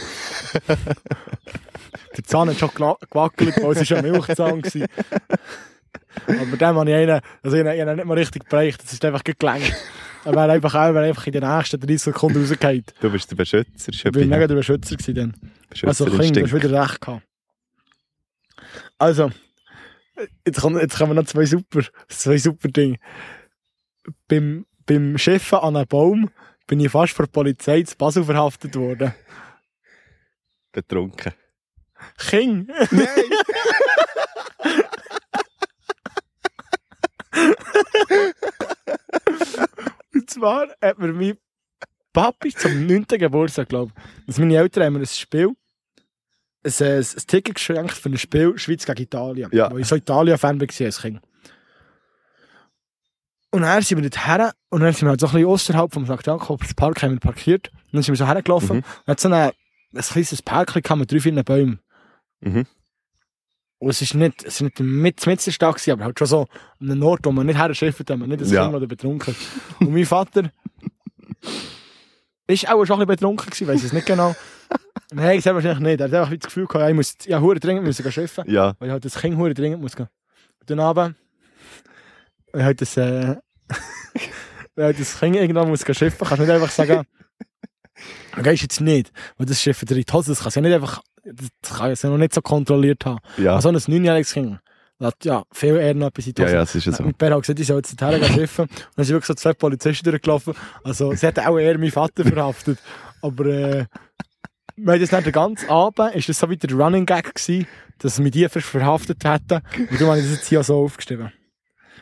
der Zahn hat schon gewackelt, weil es ein Milchzahn war. Aber dem habe ich einen, also ich ihn nicht mal richtig bereicht, es ist einfach gelangt. Er wäre einfach, er wäre einfach in den nächsten 30 Sekunden rausgefallen. Du bist der Beschützer. Ich war mega der Beschützer gewesen dann. Also, Kind, du hast wieder recht gehabt. Also, jetzt, kommen, jetzt kommen noch zwei super, zwei super Dinge. Beim, beim Schiffen an einem Baum bin ich fast von der Polizei zu Basel verhaftet worden. Betrunken. King! Und zwar hat mir mein Papi zum 9. Geburtstag, glaube ich, also meine Eltern haben mir ein Spiel, ein, ein, ein Ticket geschenkt für ein Spiel Schweiz gegen Italien. Ja. Wo ich so Italien-Fan war als Kind. Und dann sind wir dort her und dann sind wir halt so ein bisschen außerhalb vom St. Jakobs Park haben wir parkiert. Und dann sind wir so hergelaufen Mhm. und hat so eine, ein kleines Parkchen mit drei, vier Bäumen. Mhm. Und es ist nicht, es ist nicht mit, mit der Stadt aber halt schon so an einem Ort, wo man nicht herschifft, wenn man nicht Ja. Kind oder betrunken ist. Und mein Vater ist auch schon ein bisschen betrunken gewesen, weiss es nicht genau. Nein, ich wahrscheinlich nicht. Er hat einfach das Gefühl gehabt, ich muss, ja, hure dringend müssen gehen schiffen, Ja. weil ich halt das Kind hure dringend muss gehen. Und dann aber, weil halt das, äh, weil halt das Kind irgendwann muss gehen schiffen, kannst du nicht einfach sagen, du gehst jetzt nicht, weil das Schiff die Hose, das kannst du ja nicht einfach, das kann ich ja noch nicht so kontrolliert haben. Ja. Also ein neunjähriges Kind lässt ja viel eher noch etwas in die ja, Hose. ja, es ist ja so. Mein Bär hat gesagt, ich soll jetzt dorthin gehen schiffen. Und dann sind wirklich so zwei Polizisten durchgelaufen. Also, sie hätten auch eher meinen Vater verhaftet. Aber, äh, wir haben das nicht den ganzen Abend, ist das so wie der Running Gag gewesen, dass wir die verhaftet hätten. Und darum habe ich das jetzt hier so aufgeschrieben.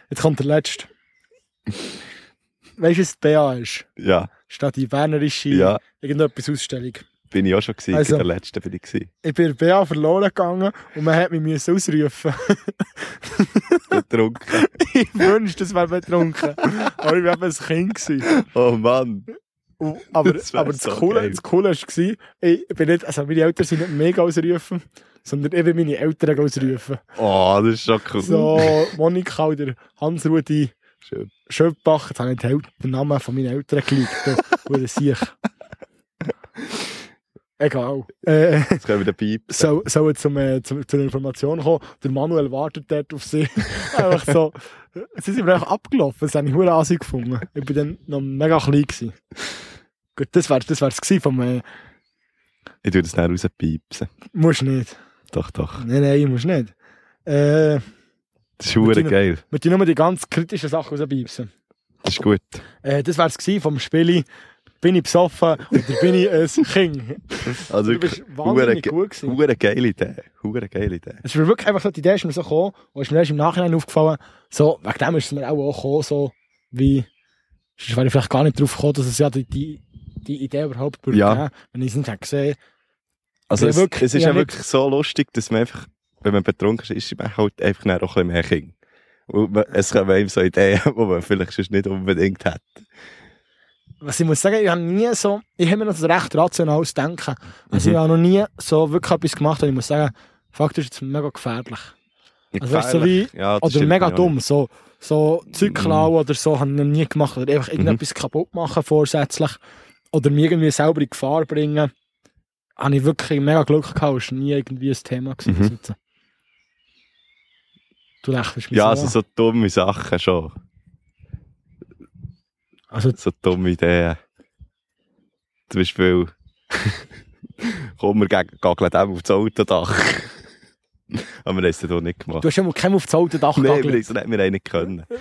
Jetzt kommt der letzte. Weißt du, was die BA ist? Ja. Statt die bernerische Ja. irgendetwas Ausstellung. Bin ich auch schon gewesen. Also- in der letzten bin ich gewesen. Ich bin BA verloren gegangen und man hat mich müssen ausrufen. Betrunken. ich wünschte, es wäre betrunken. Aber ich war eben ein Kind. Gewesen. oh Mann. Und- Aber, Das aber das, so Coole, geil. das Coole war, ich bin nicht, also meine Eltern sind nicht mega ausrufen, sondern eben meine Eltern ausrufen. Oh, das ist schon cool. So, Monika oder Hans-Rudi Schön. Schöppach, jetzt habe ich den Namen von meinen Eltern geleakt, oder sich. Egal. Äh, Jetzt können wir den Piep. so, so zum, äh, zum, zur Information kommen. Der Manuel wartet dort auf sie. einfach so. Sie sind mir einfach abgelaufen. Das habe ich hure ansehen gefunden. Ich bin dann noch mega klein gewesen. Gut, das wär's, das wär's gewesen vom, äh, Ich tue das nicht rauspiepsen. musst nicht. Doch, doch. Nein, nein, musst nicht. Äh, Das ist hure Mit geil. wir tun nur die ganz kritischen Sachen rausbiebsen. Das ist gut. Äh, das wär's gewesen vom Spiel. Bin ich besoffen oder bin ich ein Kind? Also Du bist wahnsinnig hure gut gewesen. hure geile Idee. Hure geile Idee. Es mir wirklich einfach so, die Idee ist mir so gekommen, und ist mir erst im Nachhinein aufgefallen, so, wegen dem ist es mir auch, auch gekommen, so, wie, sonst wäre ich vielleicht gar nicht drauf gekommen, dass es ja die, die, die Idee überhaupt würde Ja. geben, wenn ich es nicht gesehen. Also es, wirklich, es ist ja, wirklich so lustig, dass man einfach, wenn man betrunken ist, ist man halt einfach auch ein bisschen mehr Kind. Und man, es kommen einem so Ideen, die man vielleicht sonst nicht unbedingt hat. Was ich muss sagen, ich habe nie so, ich habe mir noch so recht rationales Denken. Also Mhm. ich habe noch nie so wirklich etwas gemacht, und ich muss sagen, fuck, das ist jetzt mega gefährlich. Also weißt du, so wie- ja, das Oder mega dumm, so, so Zeug Mhm. klauen oder so, habe ich noch nie gemacht. Oder einfach irgendetwas kaputt machen vorsätzlich. Oder mir irgendwie selber in Gefahr bringen. Habe ich wirklich mega Glück gehabt, ist nie irgendwie ein Thema gewesen. Mhm. Du lächelst mich Ja, so also so dumme Sachen schon. Also, So dumme Ideen. Zum Beispiel, komm, wir gehen- gaggeln dem auf das Autodach. Aber wir haben es auch nicht gemacht. du hast ja mal keinem auf das Autodach Nein, wir haben es nicht, wir können.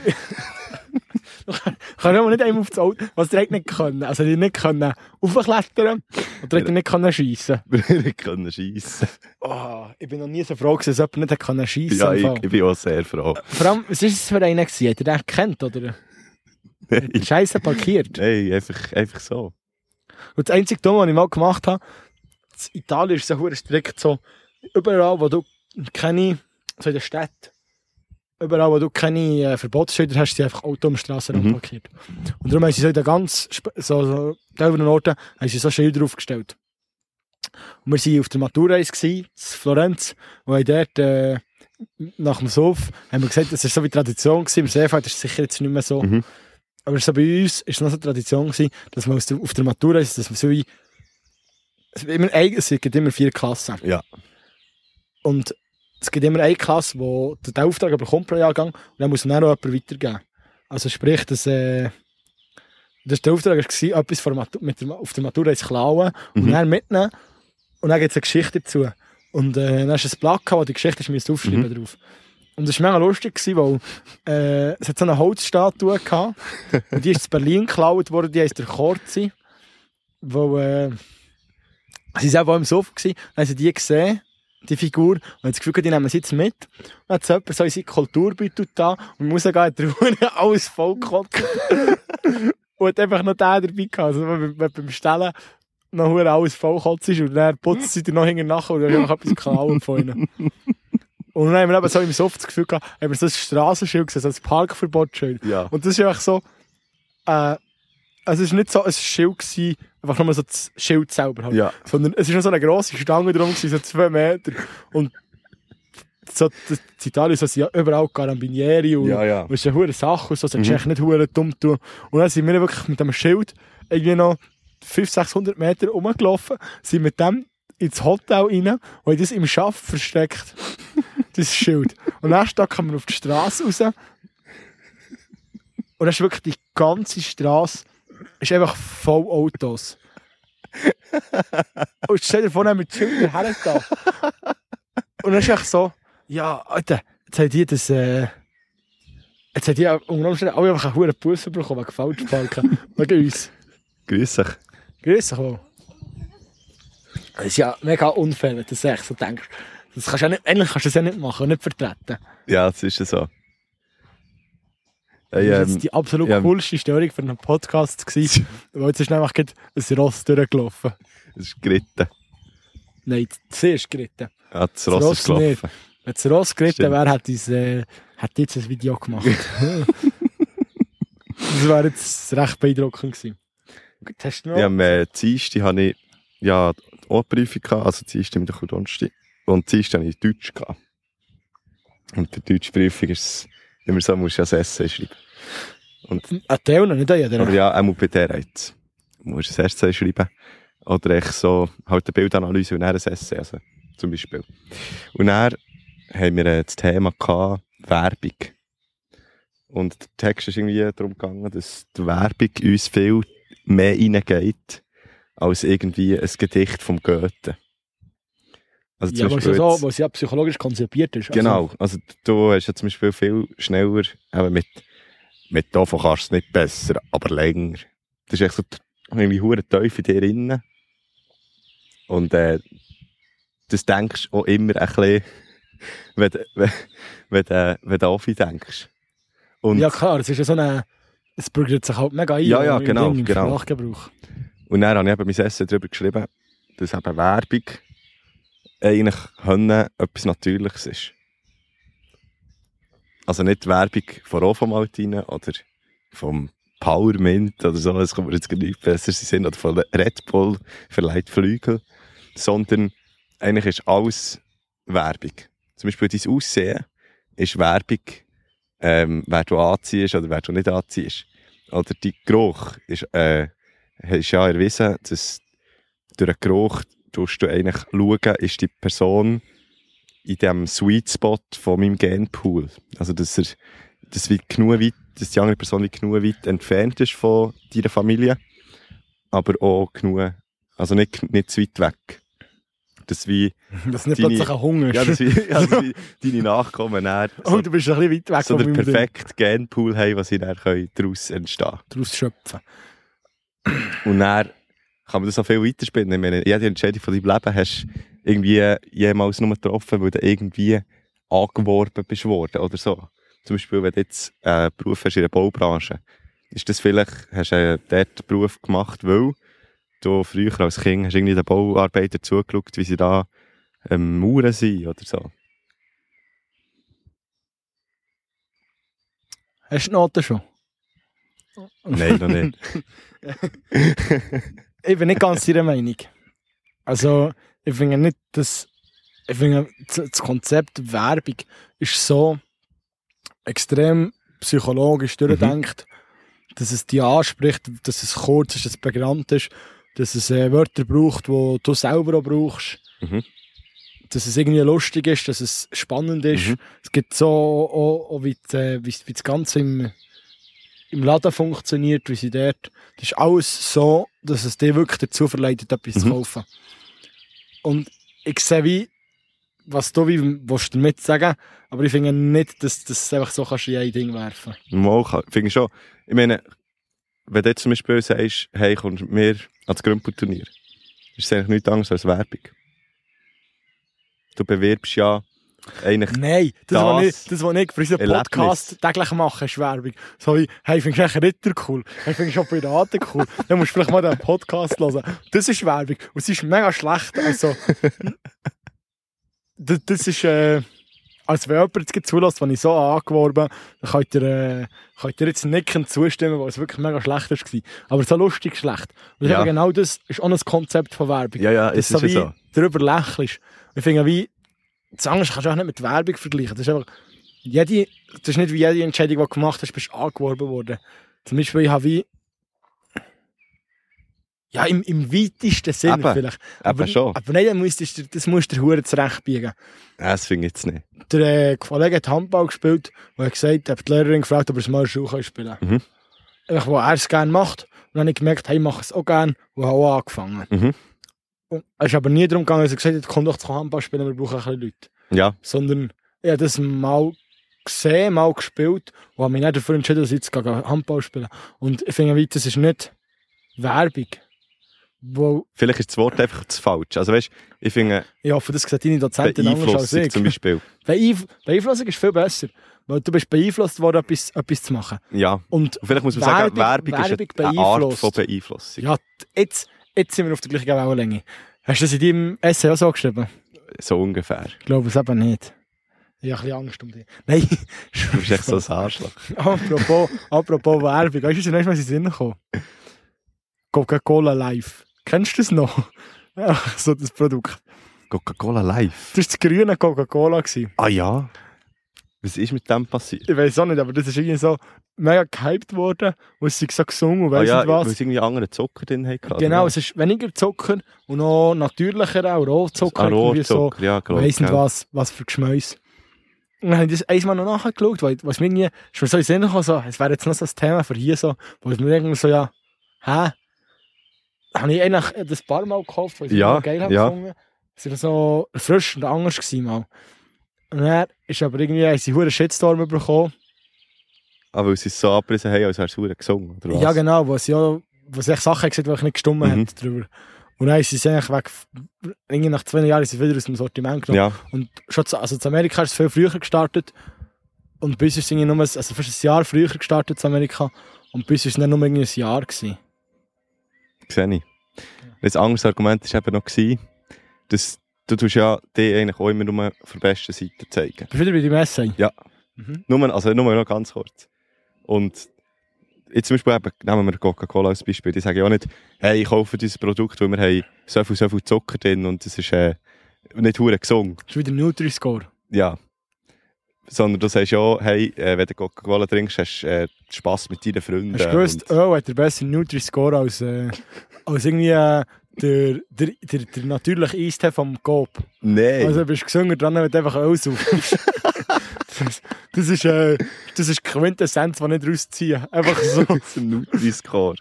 Kann ja mal nicht einem auf das Auto, was der nicht können. Also, die nicht können aufklettern oder die nicht können schiessen. Wir nicht können schiessen. Oh, ich bin noch nie so froh dass jemand nicht können schiessen Ja, im ich, ich bin auch sehr froh. Vor allem, was ist es für gewesen? Hat er den gekannt, oder? Der Scheiße parkiert? Nein, einfach, einfach so. Und das einzige Dumme, was ich mal gemacht habe, in Italien ist es so strikt so, überall, wo du keine, so in der Stadt, überall, wo du keine äh, Verbotsschilder hast, sind einfach Auto am Strassenrand Mhm. parkiert. Und darum haben sie so in den ganz, so, so, teilweise Orten, haben sie so Schilder aufgestellt. Und wir waren auf der Maturreise in Florenz, und haben dort, äh, nach dem Sof, haben wir gesagt, das war so wie Tradition gewesen, im Seefeld ist es sicher jetzt nicht mehr so, Mhm. Aber so bei uns ist es noch so eine Tradition gewesen, dass man auf der Matura ist, dass man so wie, es, immer, es gibt immer vier Klassen. Ja. Und es gibt immer eine Klasse, wo der den Auftrag bekommt pro Jahrgang und dann muss man dann auch jemand weitergeben. Also sprich, dass, äh, das der Auftrag war, etwas vor der Matu- mit der, auf der Matura zu klauen und Mhm. dann mitnehmen. Und dann gibt es eine Geschichte dazu. Und äh, dann hast du ein Blatt wo die Geschichte ist, musst du aufschreiben Mhm. drauf. Und das war mega lustig, weil äh, es hat so eine Holzstatue gehabt. und die ist in Berlin geklaut worden, die heisst der Korzi. Wo, äh, sie auch im Sofa, gewesen, dann haben sie die gesehen, die Figur, und haben das Gefühl, die nehmen sie jetzt mit. Und dann hat jemand so in seinen Kulturbeutel da und muss gehen, hat Hure alles vollgekotzt. und hat einfach noch den dabei gehabt. Also wenn, beim Stellen noch alles vollkotzt ist und dann putzt sie dir noch hinten nachher und dann einfach etwas klauen von ihnen. Und dann haben wir eben so im Soft das Gefühl gehabt, haben wir so ein Straßenschild gesehen, so ein Parkverbotsschild. Ja. Und das ist einfach so, äh, also es war nicht so ein Schild, gewesen, einfach nur so das Schild selber halt. Ja. Sondern es war noch so eine grosse Stange drum, gewesen, so zwei Meter. Und so, das, Italien so, sind ja überall Carabinieri und, Ja, ja. und es ist eine hure Sache und so, solltest Mhm. echt nicht hure dumm tun. Und dann sind wir wirklich mit dem Schild irgendwie noch 500, 600 Meter rumgelaufen, sind mit dem ins Hotel rein und haben das im Schaft versteckt. Das Schild. Und dann Tag kam man auf die Straße raus. Und dann ist wirklich die ganze Straße ist einfach voll Autos. und stell dir vor, dann mit Schildern hergetan. Und dann ist echt so, ja, Alter, jetzt haben die das, äh, jetzt haben die unter Umständen alle einfach einen hohen Bus bekommen wegen Falschparken. wegen uns. Grüß dich. Grüß dich wohl. Das ist ja mega unfair, wenn du das echt so denkst. Das kannst du ja nicht, eigentlich kannst du das ja nicht machen, nicht vertreten. Ja, das ist ja so. Das war ähm, jetzt die absolut ja. coolste Störung für einen Podcast. Gewesen, weil jetzt ist nämlich gerade ein Ross durchgelaufen. das ist geritten. Nein, sie ist geritten. Ja, das Das Ross Ross ist gelaufen. Wenn das Ross geritten wäre, hätte äh, jetzt ein Video gemacht. das wäre jetzt recht beeindruckend gewesen. Gut, hast du noch? Ja, am äh, Dienstag hatte ich ja, die Ohrprüfung, also Dienstag, Mittwoch und Donnerstag. Und Dienstag hatte ich Deutsch. Gehabt. Und die deutsche Prüfung ist es immer so, musst du ja ein Essay schreiben. Und, Ein Teil noch, nicht an jeder. aber ja, auch bei der jetzt. Du musst ein Essay schreiben. Oder echt so, halt eine Bildanalyse und dann ein Essay, also, zum Beispiel. Und dann haben wir äh, das Thema gehabt, Werbung. Und der Text ist irgendwie darum gegangen, dass die Werbung uns viel mehr reingeht, als irgendwie ein Gedicht vom Goethe. Also Ja, zum was ja, Beispiel so, jetzt- was ja psychologisch konzipiert ist. Genau, also du hast ja zum Beispiel viel schneller, eben mit, mit davon kannst du es nicht besser, aber länger. Das ist echt so irgendwie hure tief in dir drin. Und äh, das denkst du auch immer ein bisschen, wenn, du- wenn, wenn, du- wenn du an Offi denkst. Und, Also, ja klar, es ist ja so eine... Es bürgert sich halt mega ein. Ja, ja, genau, Ding, genau. Sprachgebrauch. und dann habe ich eben mein Essen darüber geschrieben, dass eben Werbung eigentlich können, etwas Natürliches ist. Also nicht Werbung von Ofomaltine oder vom Powermint oder so, das kommt mir jetzt nicht besser sind, oder von Red Bull verleiht Flügel, sondern eigentlich ist alles Werbung. Zum Beispiel dein Aussehen ist Werbung, ähm, wer du anziehst oder wer du nicht anziehst. Oder dein Geruch ist, äh, ist ja erwiesen, dass durch den Geruch tust du eigentlich schauen, ist die Person in dem Sweet Spot von meinem Genpool. Also, dass er, dass wie genug weit, dass die andere Person wie genug weit entfernt ist von deiner Familie, aber auch genug, also nicht, nicht zu weit weg. Dass wie, Dass nicht Deine- plötzlich ein Hunger ja, ist. dass wie, ja, dass wie deine Nachkommen dann oh, so, du bist ein bisschen weit weg so von Ding. perfekten Genpool haben, was sie dann können daraus entstehen können. daraus schöpfen. Und dann kann man das auch viel weiterspinnen. Ich meine, jede Entscheidung von deinem Leben hast du irgendwie jemals nur getroffen, weil du irgendwie angeworben bist worden oder so. Zum Beispiel, wenn du jetzt einen Beruf hast in der Baubranche, ist das vielleicht, hast du äh, dort den Beruf gemacht, weil du früher als Kind hast irgendwie den Bauarbeiter zugeschaut, wie sie da ähm, Mauern sind oder so. Hast du die Noten schon? Nein, noch nicht. ich bin nicht ganz ihrer Meinung. Also, ich finde nicht, dass. Ich finde, das Konzept Werbung ist so extrem psychologisch durchdenkt, dass es dich anspricht, dass es kurz ist, dass es prägnant ist, dass es äh, Wörter braucht, die du selber auch brauchst. Mhm. Dass es irgendwie lustig ist, dass es spannend ist. Mhm. Es gibt so auch, auch wie, die, äh, wie, wie das Ganze im, im Laden funktioniert, wie sie dort. Das ist alles so, dass es dir wirklich dazu verleitet, etwas zu Mhm. kaufen. Und ich sehe wie, was du wie willst du damit sagen, aber ich finde nicht, dass du das einfach so kannst in ein Ding werfen Mal, finde ich schon. Ich meine, wenn du zum Beispiel sagst, hey, kommst du mit mir ans Grümpelturnier, ist es eigentlich nichts anderes als Werbung. Du bewirbst ja eigentlich, Nein, das, Das- was ich, das, was ich für unseren Erlebnis. Podcast täglich mache, ist Werbung. So wie, hey, findest du eigentlich Ritter cool? Hey, findest du auch Piraten cool? Dann musst du vielleicht mal den Podcast hören. Das ist Werbung. Und es ist mega schlecht. Also, das, das ist, äh, als wenn jemand jetzt zulässt, wenn ich so angeworben dann könnt ihr, äh, könnt ihr jetzt nickend zustimmen, weil es wirklich mega schlecht war. Aber so lustig schlecht. Und Ja. genau das ist auch ein Konzept von Werbung. ja, ja, so ist ja wie so. darüber lächelst. Ich finde, wie, das andere kannst du auch nicht mit Werbung vergleichen. Das ist einfach, jede, das ist nicht wie jede Entscheidung, die du gemacht hast, bist du angeworben worden. Zum Beispiel, ich habe wie, ja, im, im weitesten Sinne Eben, vielleicht. Aber, schon. aber nein, das musst du, das musst du dir Hure zurechtbiegen. Das finde ich jetzt nicht. Der äh, Kollege hat Handball gespielt und hat gesagt, hat die Lehrerin gefragt, ob er es mal kann spielen kann. Mhm. Einfach, wo er es gerne macht. Und dann habe ich gemerkt, hey, ich mache es auch gerne und habe auch angefangen. Mhm. Und es ist aber nie darum gegangen, dass er gesagt hat, komm doch zu Handball spielen, wir brauchen ein bisschen Leute. Ja, Sondern ich habe das mal gesehen, mal gespielt und habe mich nicht dafür entschieden, dass ich jetzt Handball spielen Und ich finde, das ist nicht Werbung. Wo, vielleicht ist das Wort einfach zu falsch. Also weißt, ich finde, ich hoffe, das sieht deine Dozentin anders als ich. zum Beispiel. Beeinf Beeinflussung ist viel besser. Weil du bist beeinflusst worden, etwas, etwas zu machen. Ja. Und Und vielleicht muss man sagen, Werbung- Werbung, Werbung ist eine Art von Beeinflussung. ja, jetzt, jetzt sind wir auf der gleichen Wellenlänge. Hast du das in deinem Essay auch so geschrieben? So ungefähr. Ich glaube es eben nicht. Ich habe ein bisschen Angst um dich. Nein. Du bist echt so ein Arschloch. apropos, apropos Werbung. Weißt du, zunächst mal in den Sinn gekommen? Coca-Cola Live. Kennst du das noch? Ja, so das Produkt. Coca-Cola live. Das war das grüne Coca-Cola. Ah ja. Was ist mit dem passiert? Ich weiß auch nicht, aber das ist irgendwie so mega gehypt worden es ist so gesungen und Ah weiss ja, nicht weil was. sie irgendwie anderen Zucker drin hatten. Genau, es ist weniger Zucker und noch natürlicher auch, Rohzucker, Ah, irgendwie so. Ja, Ich glaub, weiss nicht was, was für Geschmäus. Und dann habe ich das einmal noch nachgeschaut, weil was mir irgendwie, ist mir so in Sinn gekommen, so, es wäre jetzt noch so ein Thema für hier so, wo es mir irgendwie so, ja, hä? Habe ich eigentlich das paar Mal gekauft, weil ich es Ja, geil habe ja. gefunden. Es war so frisch und anders gewesen mal. Dann ist aber irgendwie, haben sie einen Shitstorm bekommen. Aber weil sie es so abgerissen haben, als wäre es gesungen, oder was? Ja, genau, wo sie ja, wo sie Sachen gesagt haben, die ich nicht gestimmt Mhm. hat drüber. Und dann ist sie eigentlich weg, irgendwie nach zwei Jahren sie wieder aus dem Sortiment genommen. Ja, Und schon zu, also zu Amerika ist es viel früher gestartet. Und bis ist es irgendwie nur, ein- also fast ein Jahr früher gestartet zu Amerika. Und bis ist es dann nur irgendwie ein Jahr gewesen. sehe ich. Das anderes Argument war eben noch, gewesen, dass du tust ja die eigentlich auch immer nur von der besten Seite zeigen. Bist du wieder bei die Messe? Ja. Mhm. Nur, also nur noch ganz kurz. Und jetzt zum Beispiel eben, nehmen wir Coca-Cola als Beispiel. Die sagen ja auch nicht, hey, ich kaufe dieses Produkt, weil wir haben so viel, so viel Zucker drin und es ist äh, nicht hure gesungen. Das ist wieder Nutri-Score. Ja. Sondern du sagst ja, hey, äh, wenn du Coca-Cola trinkst, hast du äh, Spass mit deinen Freunden. Hast du gewusst, Öl hat der bessere Nutri-Score als, äh, als irgendwie äh, der, der, der, der natürliche Eistee vom Coop. Nein. Also bist du gesünger dran, wenn du einfach Öl saufst. das, das, ist, äh, das ist Quintessenz, die nicht rausziehen. Einfach so. das ist ein Nutri-Score.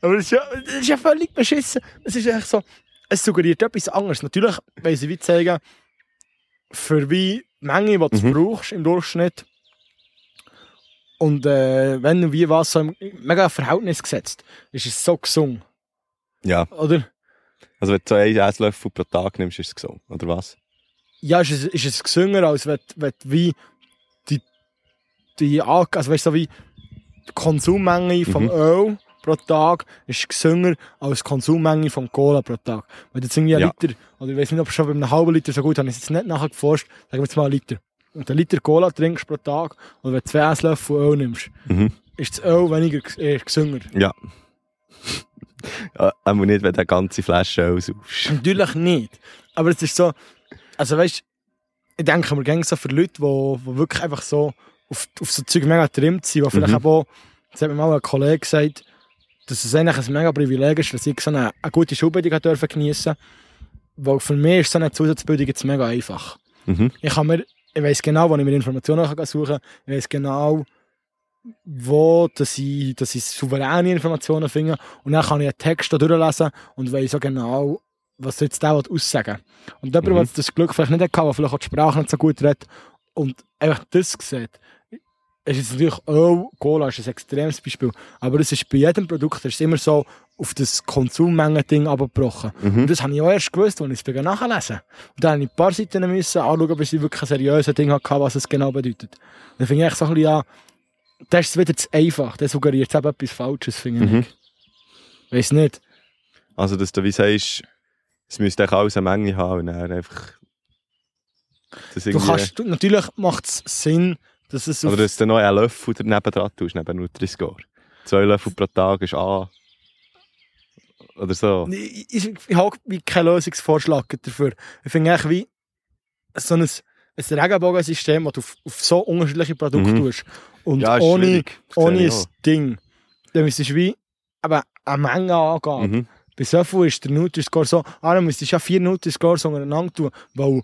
Aber das ist, ja, das ist ja völlig beschissen. Es ist echt so, es suggeriert etwas anderes. Natürlich wollen sie wie zeigen, für wie Menge, die du Mhm. brauchst im Durchschnitt. Und äh, wenn und wie was so im mega Verhältnis gesetzt, ist es so gesungen, Ja. oder? Also wenn du so einen Esslöffel pro Tag nimmst, ist es gesungen, oder was? Ja, ist es, ist es gesünger, als wenn, wenn du wie die, die also weißt du, so wie die Konsummenge vom Mhm. Öl pro Tag ist gesünger als die Konsummenge von Cola pro Tag. Wenn du jetzt irgendwie einen Ja. Liter, oder ich weiß nicht, ob schon bei einem halben Liter so gut, habe ich es jetzt nicht nachher geforscht, sagen wir jetzt mal einen Liter. Und einen Liter Cola trinkst pro Tag, und wenn du zwei Esslöffel Öl nimmst, Mhm. ist das Öl weniger ges- äh, gesünger. Ja. Ja aber nicht, wenn du eine ganze Flasche aussaufst. Natürlich nicht. Aber es ist so, also weißt ich denke mir gerne so für Leute, die, die wirklich einfach so auf, auf so Zeug mega getrimmt sind, die vielleicht Mhm. auch, das hat mir mal ein Kollege gesagt, dass es eigentlich ein mega Privileg ist, dass ich so eine, eine gute Schulbildung dürfen geniessen Weil für mich ist so eine Zusatzbildung jetzt mega einfach. Mhm. Ich, kann mir, ich weiss genau, wo ich mir Informationen kann suchen kann. Ich weiss genau, wo dass ich, dass ich souveräne Informationen finde. Und dann kann ich einen Text da durchlesen und weiss auch genau, was jetzt der will aussagen Und jemand, Mhm. der das Glück vielleicht nicht hatte, der vielleicht auch die Sprache nicht so gut redet und einfach das sieht, ist jetzt natürlich auch Cola ist ein extremes Beispiel. Aber es ist bei jedem Produkt ist es immer so auf das Konsummengen-Ding abgebrochen. Mhm. Und das habe ich auch erst gewusst, als ich es nachlesen Und dann habe ich ein paar Seiten müssen anschauen, bis ich wirklich ein seriöses Ding hatte, was es genau bedeutet. Dann finde ich so ein bisschen, ja, das ist wieder zu einfach. Das suggeriert eben etwas Falsches, finde Mhm. ich. Weiß nicht. Also, dass du wie sagst, es müsste eigentlich alles eine Menge haben und dann einfach... Das Du kannst, du, natürlich macht es Sinn, dass es Oder dass du noch einen Löffel daneben dran tust, neben Nutri-Score. Zwei Löffel pro Tag ist A. Oder so. Ich, ich, ich habe keinen Lösungsvorschlag dafür. Ich finde eigentlich wie so ein, ein Regenbogensystem, das du auf, auf so unterschiedliche Produkte Mhm. tust. Und Ja, ohne, ohne ein. Ding. Dann müsstest du wie aber eine Menge angeben. Mhm. Bei so viel ist der Nutri-Score so, ah, dann müsstest du ja vier Nutri-Scores untereinander tun, weil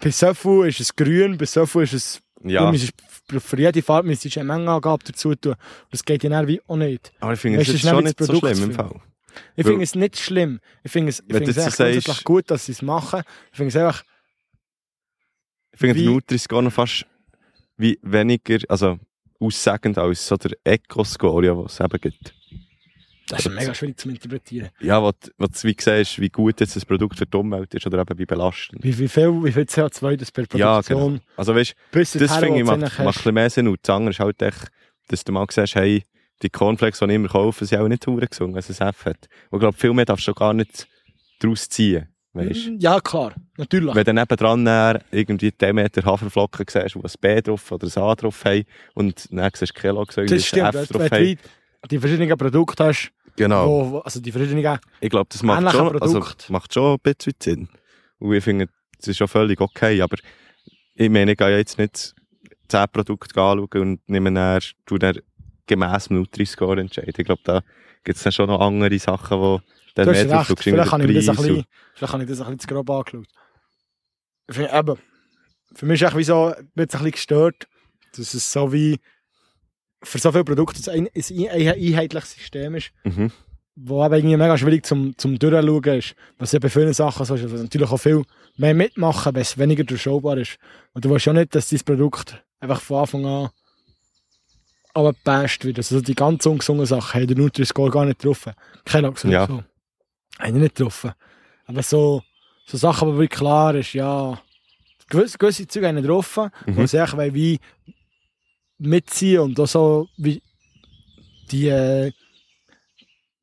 bei so viel ist es grün, bei so viel ist es, Ja, du müsstest für- jede Farbe müsstest du eine Mengenangabe dazu tun. Das geht ja dann wie auch nicht. aber ich finde es schon nicht so schlimm im Fall. Ich finde es nicht schlimm. Ich finde es, ich es jetzt echt sagst- gut, dass sie es machen. Ich finde es einfach, Ich finde den Nutri-Score noch fast wie weniger, also aussagend als so der Eco-Score, ja, was es eben gibt. das ist mega schwierig zu interpretieren. Ja, was du wie siehst, wie gut jetzt das Produkt für die Umwelt ist oder eben wie belastend. Wie, wie, viel, wie viel CO2 das per Ja, Produktion genau. Also weißt bis das finde ich macht, du macht ein bisschen mehr Sinn. Und das andere ist halt echt, dass du mal siehst, hey, die Cornflakes, die ich immer kaufe, sind auch nicht hure gesungen, wenn es hat. Und ich glaube, viel mehr darfst du gar nicht daraus ziehen. Weißt? Ja, klar. Natürlich. Wenn du nebendran dann irgendwie 10 Meter Haferflocken siehst, die ein B drauf oder ein A drauf haben und dann siehst du Kellogg, das stimmt. ein F drauf du haben. die verschiedenen Produkte hast, Genau. wo, wo, also die verschiedenen Ich glaube, das macht schon, also, macht schon ein bisschen Sinn. Und ich finde, das ist schon völlig okay, aber ich meine, ich gehe jetzt nicht 10 Produkte anschauen und nehme dann, tu dann gemäss dem Nutri-Score entscheiden. Ich glaube, da gibt es dann schon noch andere Sachen, wo dann Du hast recht, drauf vielleicht habe ich, mir das ein bisschen, vielleicht habe ich das ein bisschen zu grob angeschaut. Finde, eben, für mich ist es so, wird es ein bisschen gestört, dass es so wie für so viele Produkte ein, ein, ein einheitliches System ist, Mhm. wo eben irgendwie mega schwierig zum, zum Durchschauen ist. Was ja bei vielen Sachen so ist, also natürlich auch viel mehr mitmachen, wenn es weniger durchschaubar ist. Und du weißt ja nicht, dass dein Produkt einfach von Anfang an aber gepasst wird. Also die ganz ungesungen Sachen haben der Nutri-Score gar nicht getroffen. Kellogg's oder Ja. so. Haben die nicht getroffen. Aber so, so Sachen, wo wirklich klar ist, ja, gewisse, gewisse Züge haben nicht getroffen, Mhm. wo sie wollen wie mitziehen und auch so wie die, äh,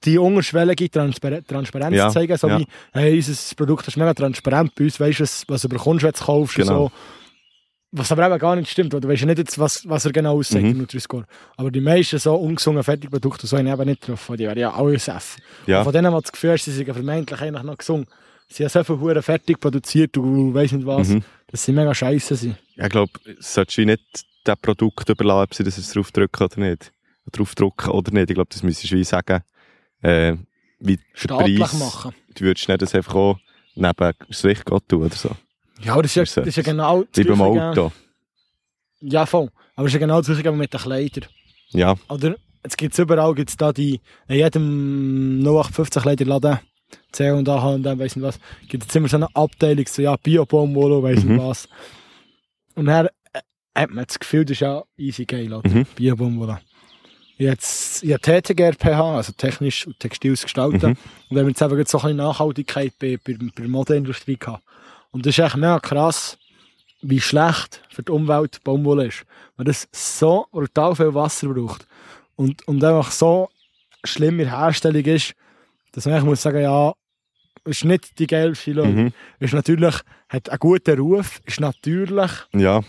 die unterschwellige Transper Transparenz Ja, zeigen. So ja. wie, hey, unser Produkt ist mega transparent bei uns, weißt du, was, du bekommst, wenn du es kaufst Genau. so. Was aber eben gar nicht stimmt, weil du weißt ja nicht, jetzt, was, was er genau aussagt, Mhm. der Nutri-Score. Aber die meisten so ungesungenen Fertigprodukte so haben eben nicht getroffen, die wären ja alle safe. Ja. Von denen, die das Gefühl hast, sie sind vermeintlich eigentlich noch gesungen. Sie haben so viele Huren fertig produziert und weiss nicht was, Mhm. dass sie mega scheiße sind. Ja, ich glaube, solltest du nicht das Produkt überlassen, ob sie das drauf drücken oder nicht. Drauf oder nicht. Ich glaube, das müsstest du wie sagen, äh, wie der Staatlich Preis, machen. du würdest nicht das einfach auch neben das Licht tun oder so. Ja, aber das ist ja, das ist ja genau das Wie beim Gleiche, Auto. Ja, voll. Aber es ist ja genau das Gleiche mit den Kleidern. Ja, Oder jetzt gibt es überall gibt's da die, in jedem 0815 Kleiderladen, C und A und dann weiss nicht was, gibt es immer so eine Abteilung, so ja, Bio-Baumwolle, weiss Mhm. nicht was. Und dann äh, hat man das Gefühl, das ist ja easy geil, oder? Mhm. Bio-Baumwolle. Jetzt, ich habe TTGRPH, also technisch und textiles Gestalten. Mhm. Und dann haben wir jetzt eben so ein bisschen Nachhaltigkeit bei, bei, bei der Modeindustrie gehabt. Und das ist echt mega krass, wie schlecht für die Umwelt Baumwolle ist. Weil das so brutal viel Wasser braucht. Und, und einfach so schlimm in Herstellung ist, dass man muss sagen, ja, ist nicht die geilste Lösung. mhm. Ist natürlich, hat einen guten Ruf, ist natürlich, ja,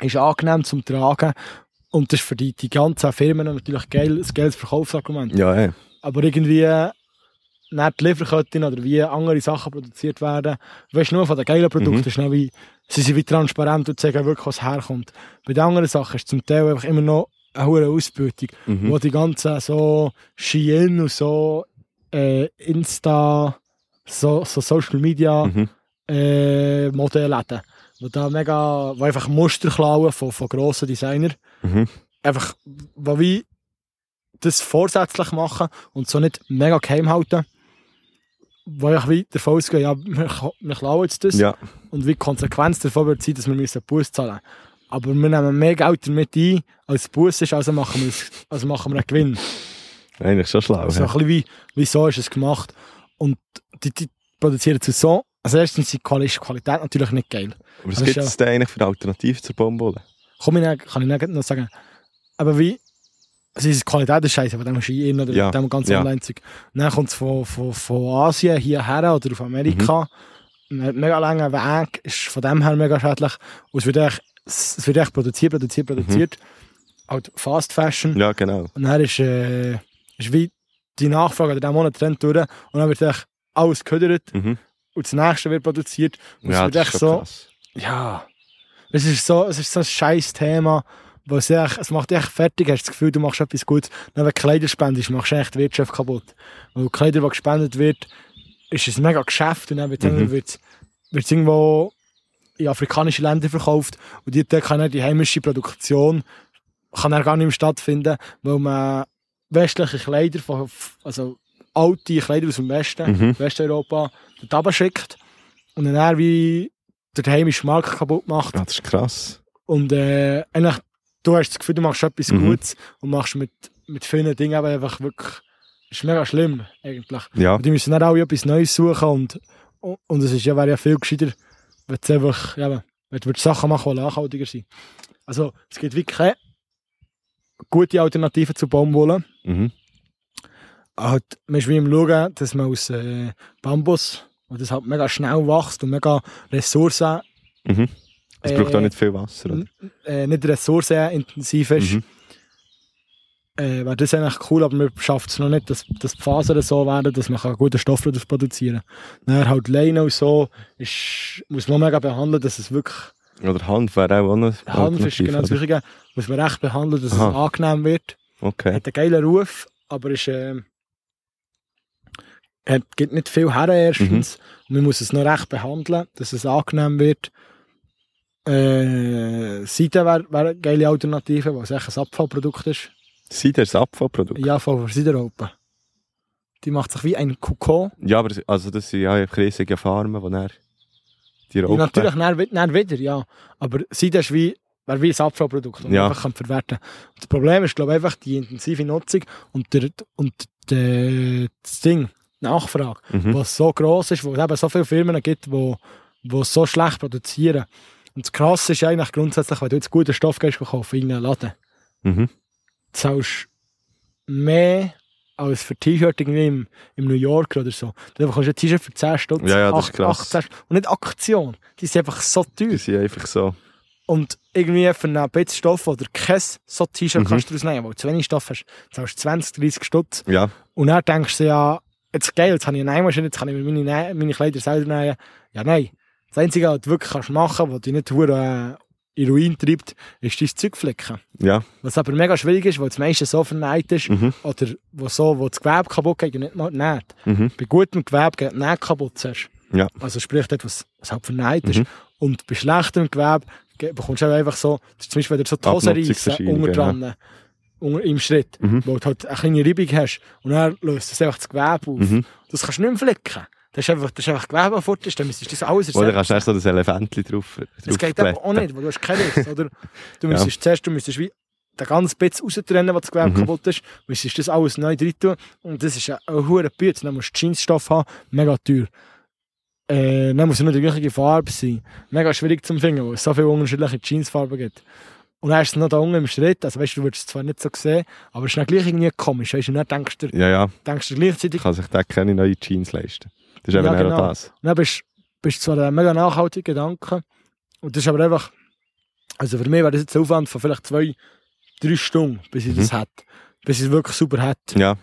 ist angenehm zum Tragen. Und das ist für die, die ganzen Firmen natürlich geil, ein geiles Verkaufsargument. ja, ey. Aber irgendwie nicht die oder wie andere Sachen produziert werden. Weißt du, nur von den geilen Produkten Mhm. wie, sie sind wie transparent und zeigen wirklich, was herkommt. Bei den anderen Sachen ist zum Teil einfach immer noch eine hohe Ausbeutung, Mhm. wo die ganzen so Shein und so äh, Insta, so, so Social Media Mhm. äh, Modellläden, wo da mega, wo einfach Muster klauen von, von grossen Designern Mhm. einfach, wo wie das vorsätzlich machen und so nicht mega geheim halten, wo ich wie davon ausgehe, ja, wir, wir klauen jetzt das Ja, und wie die Konsequenz davon wird sein, dass wir müssen Bus zahlen Aber wir nehmen mehr Geld damit ein, als Bus ist, also machen wir, es- also machen wir einen Gewinn. eigentlich schon schlau. Also hä? ein bisschen wie, wie so ist es gemacht. Und die, die produzieren zu so, also erstens ist die Qualität natürlich nicht geil. Aber was gibt ist es denn eigentlich für eine Alternative zur Baumwolle? Komm ich kann ich noch sagen. Aber wie, also die Qualität ist scheiße, von dem Ski oder Ja, dem ganz ja. Online-Zeug. Dann kommt es von, von, von Asien hierher oder auf Amerika. Mhm. Ein mega langer Weg, ist von dem her mega schädlich. Und es wird echt, es wird echt produziert, produziert, produziert. Halt Fast Fassion. Mhm. Ja, genau. Und dann ist, äh, ist wie die Nachfrage, der Monat rennt durch und dann wird echt alles gehödert Mhm. und das nächste wird produziert. Und Ja, es wird das echt so, krass. ja, es ist so, es ist so ein scheiß Thema, wo es, echt, es macht dich echt fertig, hast das Gefühl, du machst etwas Gutes. Dann, wenn du Kleider spendest, machst du echt die Wirtschaft kaputt. Weil Kleider, die gespendet wird, ist ein mega Geschäft und dann wird Mhm. es irgendwo in afrikanische Länder verkauft und die, dort kann dann die heimische Produktion kann dann gar nicht mehr stattfinden, weil man westliche Kleider, von, also alte Kleider aus dem Westen, Mhm. Westeuropa, dort schickt und dann wie den heimischen Markt kaputt macht. Ja, das ist krass. Und äh, eigentlich, du hast das Gefühl, du machst etwas Mhm. Gutes und machst mit, mit vielen Dingen aber einfach wirklich, das ist mega schlimm eigentlich. Ja, Und die müssen dann auch etwas Neues suchen und, und, und es ist ja, wäre ja viel gescheiter, wenn du einfach, ja, wenn du Sachen machen, die nachhaltiger sind. Also es gibt wirklich keine gute Alternative zu Baumwolle. mhm. Halt, man ist wie im Schauen, dass man aus äh, Bambus, wo das halt mega schnell wächst und mega Ressourcen, Mhm. Es Äh, braucht auch nicht viel Wasser, oder? äh, nicht ressourcenintensiv ist, Mhm. äh, wäre das eigentlich cool, aber man schafft es noch nicht, dass, dass die Fasern so werden, dass man einen guten Stoff daraus produzieren kann. Dann halt Leine und so ist, muss man mega behandeln, dass es wirklich Oder Hanf wäre auch noch Hanf ist genau das? Gleiche. Muss man recht behandeln, dass Aha. es angenehm wird. Okay. Hat einen geilen Ruf, aber ist, ähm, hat, gibt nicht viel her erstens. Und man muss es noch recht behandeln, dass es angenehm wird. Äh, Seide wäre wär eine geile Alternative, es echt ein Abfallprodukt ist. Cider ist ein Abfallprodukt. Ja, von Sideralpen. Die macht sich wie ein Kokon. Ja, aber das- also das sind ja einfach riesige Farmen, wo er die Raupen... natürlich, dann, dann wieder, ja. Aber Seide ist wie, wäre wie ein Abfallprodukt, das man Ja. einfach kann verwerten kann. Das Problem ist, glaube ich, einfach die intensive Nutzung und, der, und der, das Ding, die Nachfrage, Mhm. was so gross ist, wo es eben so viele Firmen gibt, die die es so schlecht produzieren. Und das Krasse ist eigentlich grundsätzlich, wenn du jetzt guten Stoff gehst kaufen in einen Laden, Mhm. zahlst mehr als für T-Shirt irgendwie im, im New York oder so. Du bekommst ein T-Shirt für 10 Stutz, Ja, ja, das ist 8, krass. 18 und nicht Aktion. Die sind einfach so teuer. Die sind einfach so... Und irgendwie für einen bisschen Stoff oder kein so T-Shirt Mhm. kannst du daraus nehmen, weil du zu wenig Stoff hast, zahlst du 20, 30 Stutz. Ja, Und dann denkst du ja, jetzt geil, jetzt habe ich eine Nähmaschine, jetzt kann ich mir meine, meine Kleider selber nähen. Ja, nein. Das Einzige, was du wirklich kannst machen kannst, was dich nicht hure, äh, in Ruin treibt, ist dein Zeug flicken. ja. Was aber mega schwierig ist, weil das meiste so vernäht ist, Mhm. oder wo, so, wo das Gewebe kaputt geht und nicht mal näht. Mhm. Bei gutem Gewebe geht Näht kaputt zuerst. Ja. Also sprich dort, was, was halt vernäht ist. Mhm. Und bei schlechtem Gewebe ge- bekommst du auch einfach so, zum Beispiel, wenn du so die Hose reissen, Abnutzungserscheinungen, unter dran, unter, im Schritt, Mhm. wo du halt eine kleine Reibung hast und dann löst das einfach das Gewebe auf. Mhm. Das kannst du nicht mehr flicken. Das ist einfach, das ist einfach Gewebe, fort dann müsstest du das alles Oder ersetzen. kannst du erst so das Elefantchen drauf, drauf Das geht aber auch nicht, weil du hast keine Riss, oder? Du müsstest zuerst, du müsstest wie den ganzen bisschen raustrennen, was das Gewebe Mhm. kaputt ist, müsstest das alles neu rein tun und das ist ein, hoher Bütz. Dann musst du Jeansstoff haben, mega teuer. Äh, dann muss es nur die gleiche Farbe sein. Mega schwierig zu finden, weil es so viele unterschiedliche Jeansfarben gibt. Und dann ist es noch da unten im Schritt, also weißt du, du würdest es zwar nicht so sehen, aber es ist dann gleich irgendwie komisch, weißt du, dann denkst du, Ja, ja. denkst du gleichzeitig, Kann sich da keine neue Jeans leisten. Das ist eben Ja, genau. das. Und dann bist du zwar ein mega nachhaltiger Gedanke. Und das ist aber einfach, also für mich wäre das jetzt ein Aufwand von vielleicht zwei, drei Stunden, bis ich das Mhm. hätte. Bis ich es wirklich super hätte. Ja,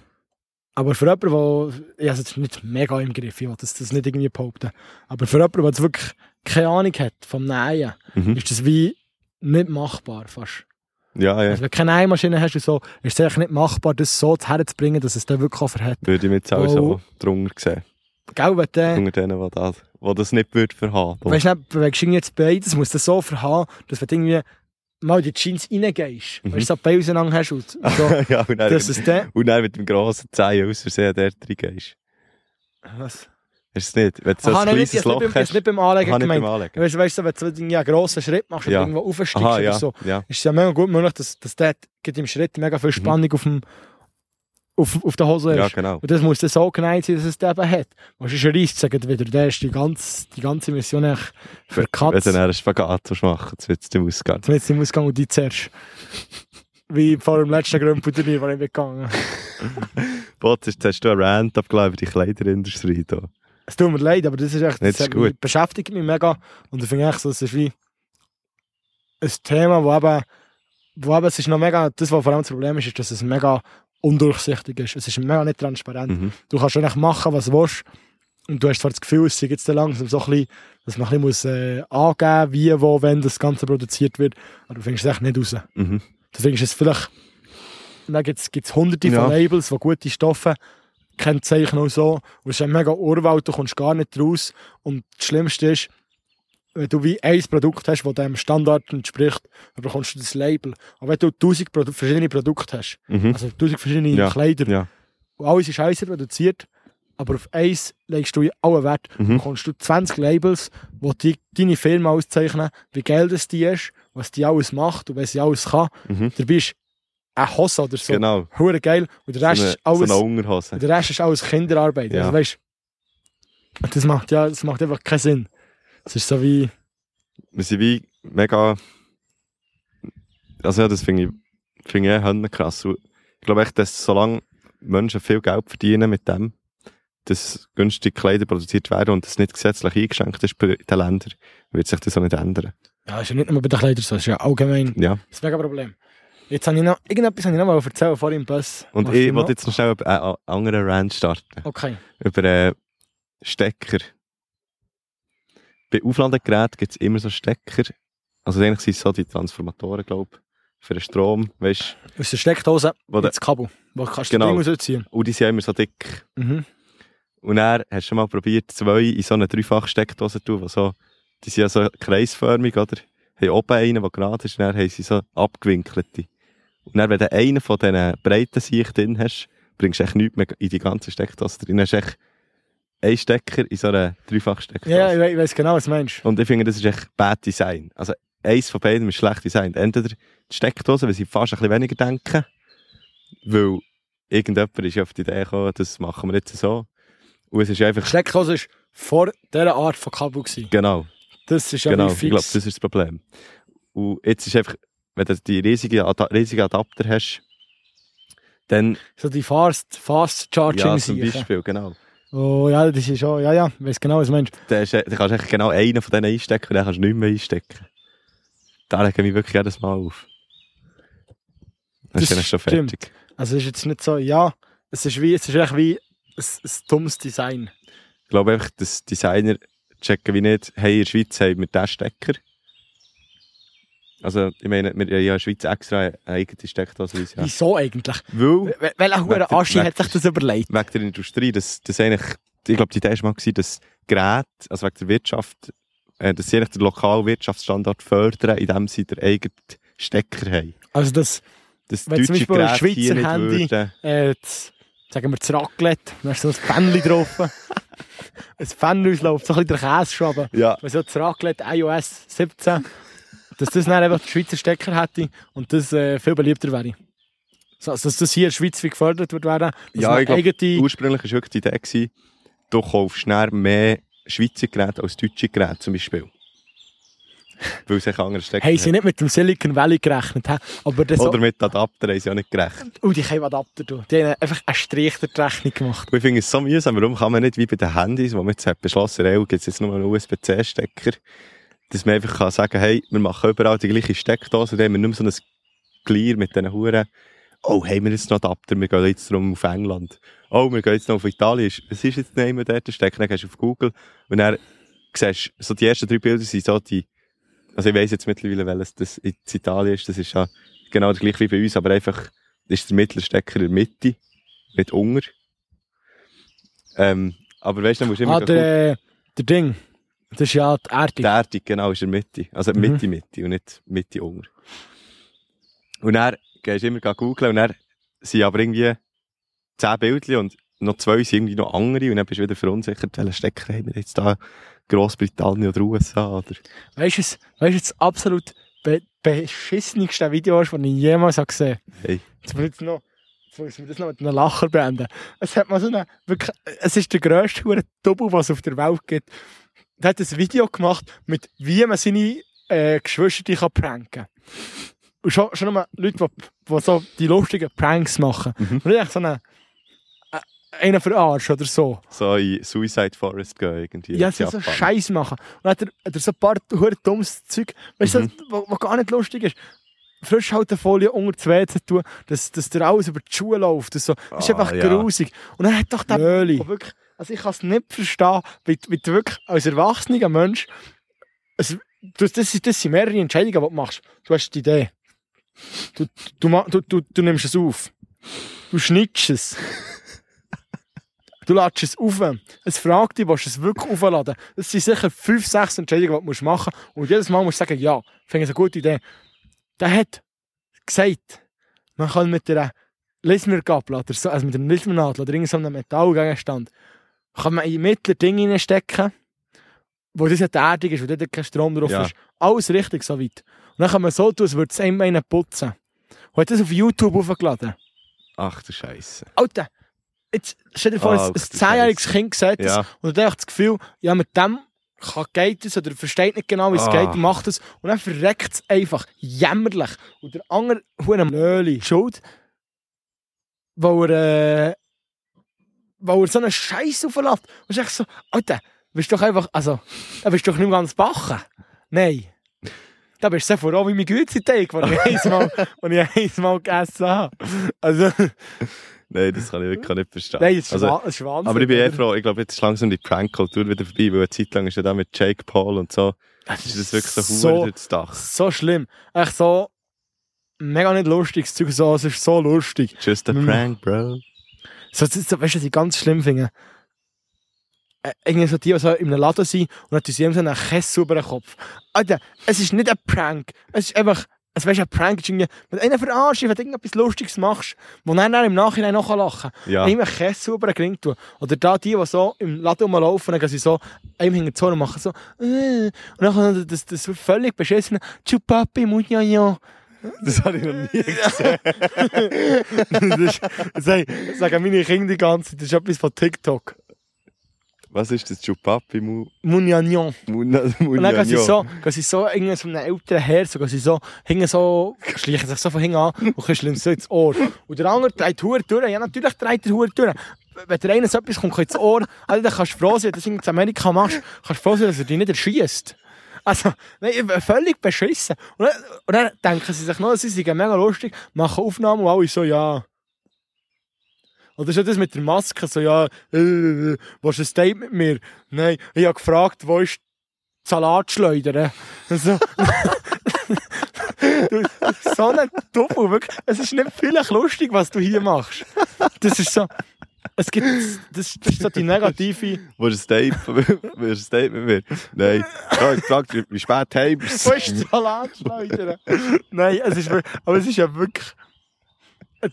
Aber für jemanden, der, ich habe es jetzt nicht mega im Griff, ich will das, das nicht irgendwie behaupten. Aber für jemanden, der wirklich keine Ahnung hat vom Nähen, mhm. ist das wie nicht machbar fast. ja, ja. Also wenn du keine Nähmaschine hast und so, ist es eigentlich nicht machbar, das so herzubringen, dass es dann wirklich auch verhält. Würde ich jetzt auch so drunter sehen. Gell, wenn du, Unter denen, die das, die das nicht würde verhaben. Weißt du, nicht, bewegst du jetzt beides, musst du so verhaben, dass wenn du irgendwie mal in die Jeans reingehst, Mhm. weißt du, so Beine auseinander hast und so, ja, und dann, es dann... und dann mit dem grossen Zehen aus Versehen dort reingehst. Was? Ist es nicht? Wenn du so Aha, ein nein, kleines nicht, Loch nicht, hast. nicht beim Anlegen Aha, nicht beim gemeint. Anlegen. Weißt du, weißt du, wenn du einen grossen Schritt machst und Ja. irgendwo aufsteigst Aha, oder ja. so, ja. ist es ja mega gut möglich, dass, dass der geht im Schritt mega viel Spannung auf, dem, auf, auf der Hose Mhm. Ja, ist. genau. Und das muss dann so geneigt sein, dass es den eben hat. Was ist ein sagen wieder, der ist die ganze, die ganze Mission eigentlich Wenn verkatzt. du dann einen Spagat machen willst, wird es dir ausgehen. Jetzt wird es im Ausgang und die zuerst. Wie vor dem letzten Gründturnier, wo ich bin gegangen Bot, jetzt hast du einen Rant abgeladen über die Kleiderindustrie da. Es tut mir leid, aber das ist echt, das, das ist beschäftigt mich mega. Und ich finde echt so, es ist wie ein Thema, wo eben, wo eben, es ist noch mega, das, was vor allem das Problem ist, ist, dass es mega undurchsichtig ist. Es ist mega nicht transparent. Mhm. Du kannst eigentlich machen, was du willst. Und du hast zwar das Gefühl, es sei jetzt langsam so ein bisschen, dass man ein bisschen muss, äh, angeben wie, wo, wenn das Ganze produziert wird. Aber du findest es echt nicht raus. Mhm. Du findest es vielleicht, dann gibt es hunderte Ja. von Labels, die gute Stoffe kennzeichnen und so. Und es ist ein mega Urwald, du kommst gar nicht raus. Und das Schlimmste ist, wenn du wie ein Produkt hast, das dem Standard entspricht, dann bekommst du das Label. Aber wenn du tausend Produ verschiedene Produkte hast, Mhm. also tausend verschiedene Ja. Kleider, Ja. und alles ist scheiße produziert, aber auf eins legst du allen Wert, Mhm. bekommst du 20 Labels, die die, deine Firma auszeichnen, wie geil das die ist, was die alles macht und was sie alles kann. Mhm. Dabei ist eine Hose oder so. Genau. Hure geil. Und der So Rest, eine, ist alles, so eine der Rest ist alles Kinderarbeit. Ja. Also weißt das macht, ja, das macht einfach keinen Sinn. Es ist so wie, Wir sind wie mega. Also ja, das finde ich, finde ich eh krass. Ich glaube echt, dass solange Menschen viel Geld verdienen mit dem, dass günstige Kleider produziert werden und das nicht gesetzlich eingeschränkt ist bei den Ländern, wird sich das auch nicht ändern. ja, ist ja nicht nur bei den Kleidern so, ist ja allgemein Ja. das mega Problem. Jetzt habe ich noch, irgendetwas habe ich noch mal erzählen vor im Bus. Und Hast ich wollte jetzt noch schnell einen äh, anderen Rant starten. Okay. Über äh, Stecker. Bei Aufladegeräten gibt es immer so Stecker, Also eigentlich sind es so die Transformatoren, glaube ich, für den Strom, weißt Aus der Steckdose Wo ins Kabel. Wo kannst Genau. du das Ding rausziehen. Und die sind ja immer so dick. Mhm. Und hast du schon mal probiert, zwei in so eine Dreifach-Steckdose zu tun, die so, die sind ja so kreisförmig, oder? Haben oben einen, der gerade ist, und dann haben sie so abgewinkelte. Und dann, wenn du einen von diesen breiten Sicht drin hast, bringst du echt nichts mehr in die ganze Steckdose drin. Dann hast du echt einen Stecker in so einer Dreifach-Steckdose. Ja, ich, we- ich weiß genau, was du meinst. Und ich finde, das ist echt bad Design. Also, eins von beiden ist schlecht Design. Entweder die Steckdose, weil sie fast ein bisschen weniger denken, weil irgendjemand ist auf die Idee gekommen, das machen wir jetzt so. Und es ist einfach, Die Steckdose war vor dieser Art von Kabel. Gewesen. genau, Das ist ja genau, wie ich glaube, fix. das ist das Problem. Und jetzt ist einfach, wenn du die riesigen, Ada riesigen Adapter hast, dann, so die Fast, Fast Charging ja, zum. Beispiel, genau. Oh ja, das ist schon, ja, ja, ich weiß genau, was du meinst. Dann kannst du echt genau einen von denen einstecken und dann kannst du nicht mehr einstecken. Da lege ich wirklich jedes Mal auf. Ist Das dann schon stimmt. fertig. Also es ist jetzt nicht so, ja, es ist wie, es ist echt wie ein, ein dummes Design. Ich glaube einfach, dass Designer checken wie nicht, hey, in der Schweiz haben wir diesen Stecker. Also, ich meine, wir haben ja in der Schweiz extra eine eigene Steckdose. Ja. Wieso eigentlich? Weil, Wel- Welcher hure Aschi hat sich das überlegt? wegen der Industrie, dass, dass eigentlich, ich glaube, die Idee war mal, dass Geräte, also wegen der Wirtschaft, äh, dass sie eigentlich den lokalen Wirtschaftsstandort fördern, indem sie den eigenen Stecker haben. Also das, Dass Wenn zum Beispiel ein Schweizer Handy- äh, das, sagen wir das Raclette, da ist so ein Fännchen drauf. ein Fännchen ausläuft, so ein bisschen der Käse schon, aber Ja, wenn so das Raclette iOS 17, dass das dann einfach den Schweizer Stecker hätte und das äh, viel beliebter wäre. So, dass das hier in der Schweiz wie gefördert wird werden, Ja, ich glaub, eigene... ursprünglich war wirklich die Idee, gewesen, du kaufst schnell mehr Schweizer Geräte als deutsche Geräte zum Beispiel. Weil sie andere Stecker Haben sie nicht mit dem Silicon Valley gerechnet, aber das Oder mit Adapter haben sie auch nicht gerechnet. oh, die können Adapter tun. Die haben einfach einen Strich die Rechnung gemacht. Und ich finde es so mühsam, warum kann man nicht wie bei den Handys, wo man jetzt hat beschlossen hat, gibt es jetzt nur einen USB-C-Stecker, dass man einfach kann sagen hey, wir machen überall die gleiche Steckdose, dann haben wir nicht mehr so ein Glier mit diesen Huren. Oh, haben wir jetzt noch Adapter, wir gehen jetzt drum auf England. Oh, wir gehen jetzt noch auf Italien. Was ist jetzt neben dort der Stecker? Dann gehst du auf Google und dann siehst du, so die ersten drei Bilder sind so die, also ich weiss jetzt mittlerweile, welches das in Italien ist, das ist ja genau das gleiche wie bei uns, aber einfach ist der Mittelstecker in der Mitte, mit Unger. Ähm, aber weißt du, dann musst du immer Ah, der, der Ding. Das ist ja die Erdung. die Erdung, genau, ist in der Mitte. Also Mhm. Mitte, Mitte und nicht Mitte, Unger. Und dann gehst du immer googeln und dann sind aber irgendwie zehn Bildchen und noch zwei sind irgendwie noch andere und dann bist du wieder verunsichert, welchen Stecker haben wir jetzt da, Grossbritannien oder USA oder... Weißt du, es- weißt du, das absolut be beschissenigste Video, ist, das ich jemals gesehen habe? Hey. Jetzt muss, ich jetzt noch, jetzt muss ich das noch mit einem Lacher beenden. Es hat mal so eine, wirklich, es ist der grösste Double, was es auf der Welt gibt. Der hat ein Video gemacht, mit wie man seine äh, Geschwister kann pranken kann. Und schon, schon mal Leute, die, die so die lustigen Pranks machen. Mhm. Und ich so einen, äh, einen verarschen oder so. So in Suicide Forest gehen irgendwie. Ja, in so. Scheiß machen. Und dann hat er, hat er so ein paar hure dummes Zeug, weißt du, Mhm. was was gar nicht lustig ist. Frischhaltefolie unter das WC tun, dass, dass dir alles über die Schuhe läuft. Das, so. das ist Ah, einfach ja. grusig. Und dann hat doch der Möli. wirklich, also ich kann es nicht verstehen, wie, wie du wirklich als erwachsener Mensch, also, das, sind- das sind mehrere Entscheidungen, die du machst. Du hast die Idee. Du, du, du, du, du nimmst es auf. Du schnittst es. Du lädst es auf. Es fragt dich, willst du es wirklich aufladen? Das sind sicher fünf, sechs Entscheidungen, die du machen musst. Und jedes Mal musst du sagen, ja, finde ich eine gute Idee. Der hat gesagt, man kann mit einer Lismergabel oder so, also mit einer Lismernadel oder irgendeinem Metallgegenstand, kann man in mittlere Dinge reinstecken, wo das ja die Erdung ist, wo dort kein Strom drauf Ja. ist. Alles richtig, so weit. Und dann kann man so tun, als würde es einem einen putzen. Und hat das auf YouTube aufgeladen. Ach du Scheiße. Alter, jetzt stell dir vor, Ah, ein, zehnjähriges. Kind sieht das Ja. und hat einfach das Gefühl, ja, mit dem kann, geht es oder versteht nicht genau, wie es Ah. geht macht es. Und dann verreckt es einfach jämmerlich. Und der andere Huren Nöli schuld, weil er, äh, weil er so einen Scheiß auflässt. Und echt so, Alter, bist doch einfach, also, da bist du doch nicht mehr ganz bachen. Nein. Da bist du so froh wie mein Güteteig, den ich einmal, den ich einmal gegessen habe. Also, Nein, das kann ich wirklich nicht verstehen. nein, das ist, also, ist Wahnsinn. aber ich bin eh froh, ich glaube, jetzt ist langsam die Prank-Kultur wieder vorbei, weil eine Zeit lang ist ja da mit Jake Paul und so, Das Ist das wirklich so, so, so durchs Dach? so schlimm. Echt so mega nicht lustiges Zeug. So, es ist so lustig. Just a prank, bro. So, so, so, weißt du, was ich ganz schlimm finde? Äh, irgendwie so die, die so in einem Laden sind und dann tun sie so einen Kessel über den Kopf. Alter, es ist nicht ein Prank. Es ist einfach, es weißt, ein Prank ist irgendwie, wenn verarscht, wenn du irgendetwas Lustiges machst, wo dann, dann im Nachhinein noch lachen kann. Ja. Ihm einen Kessel über den Ring tun. Oder da die, die so im Laden rumlaufen, dann gehen sie so einem hinter die Zone und machen so, äh, und dann kommt das, das völlig beschissene Chupapi Munyanyo. Das habe ich noch nie gesehen. das, ist, das sagen- das sagen meine Kinder die ganze Zeit, das ist etwas von TikTok. Was ist das? Chupapi Mu... Munyanyo. Muna... Und dann gehen sie so, gehen sie so irgendwie so einem älteren Herr, so, gehen sie so, hingen so, schleichen sich so von hinten an und küsseln so ins Ohr. Und der andere dreht die Hure durch. Ja, natürlich dreht der Hure durch. Wenn der eine so etwas kommt ins Ohr, also, dann kannst du froh sein, dass du das in Amerika machst, kannst du froh sein, dass er dich nicht erschießt. Also, nein, völlig beschissen. Und dann, und dann denken sie sich noch, sie sind mega lustig, machen Aufnahmen und alle so, ja. Oder schon das mit der Maske, so, ja, äh, äh, willst du ein Date mit mir? Nein, ich habe gefragt, wo ist die Salatschleuder? So. du, so ein Doppel, wirklich. Es ist nicht vielleicht lustig, was du hier machst. Das ist so, es gibt, das, das ist so die negative, Willst du ein Date mit mir? Nein. Ich gefragt, wie- spät heim bist wo ist die Salatschleuder? Nein, es ist, aber es ist ja wirklich,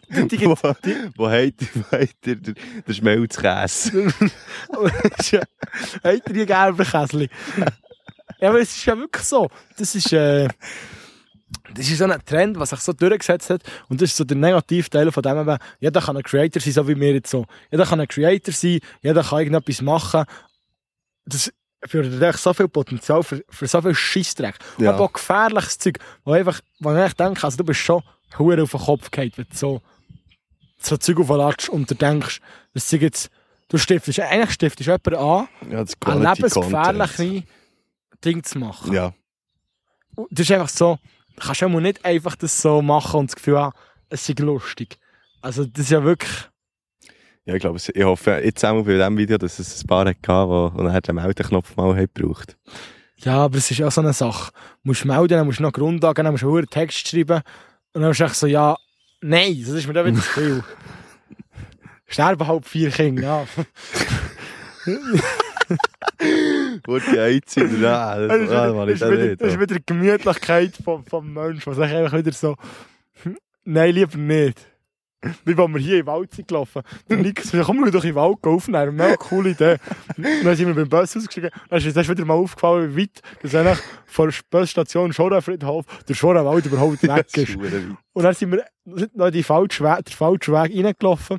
die, die, Wo, die, wo habt ihr, wo den, den Schmelzkäse? Es ist habt ihr die gelben Käsli? Ja, aber es ist ja wirklich so. Das ist, äh, das ist so ein Trend, was sich so durchgesetzt hat. Und das ist so der Negativteil von dem, eben, jeder kann ein Creator sein, so wie wir jetzt so. Jeder kann ein Creator sein, jeder kann irgendetwas machen. Das fördert echt so viel Potenzial für, für so viel Scheissdreck. Ja. Aber auch gefährliches Zeug, wo, einfach, wo ich echt denke, also du bist schon hure auf den Kopf gefallen, wenn du so, so Zeug aufladest und du denkst, das sind jetzt, du stiftest, eigentlich stiftest jemanden an, Ja, das ein lebensgefährliches Ding zu machen. Ja. Das ist einfach so, kannst ja mal nicht einfach das so machen und das Gefühl haben, es ist lustig. Also das ist ja wirklich, Ja, ich glaube, ich hoffe jetzt auch bei diesem Video, dass es ein paar hat, gehabt, die nachher den Meldeknopf mal hat gebraucht ja, aber es ist ja so eine Sache. Du musst melden, dann musst du noch Grundlagen, dann musst du einen Text schreiben und dann musst du echt so, ja, nein, das ist mir dann wieder zu viel. Sterben halt vier Kinder, ja. Wurde nein, Das das, ist ah, das ich ist das wieder, nicht. das ist wieder die Gemütlichkeit vom, vom Menschen, was ich einfach wieder so, hm, nein, lieber nicht. Wie wenn wir hier im Wald sind gelaufen. Nick so, komm, wir doch den Wald aufnehmen. Mega coole Idee. Und dann sind wir beim Bus ausgestiegen. Dann ist uns wieder mal aufgefallen, wie weit das eigentlich von der Busstation Schorenfriedhof der Schorenwald überhaupt weg ist. Und dann sind wir noch die falsche Weg, den falschen Weg reingelaufen.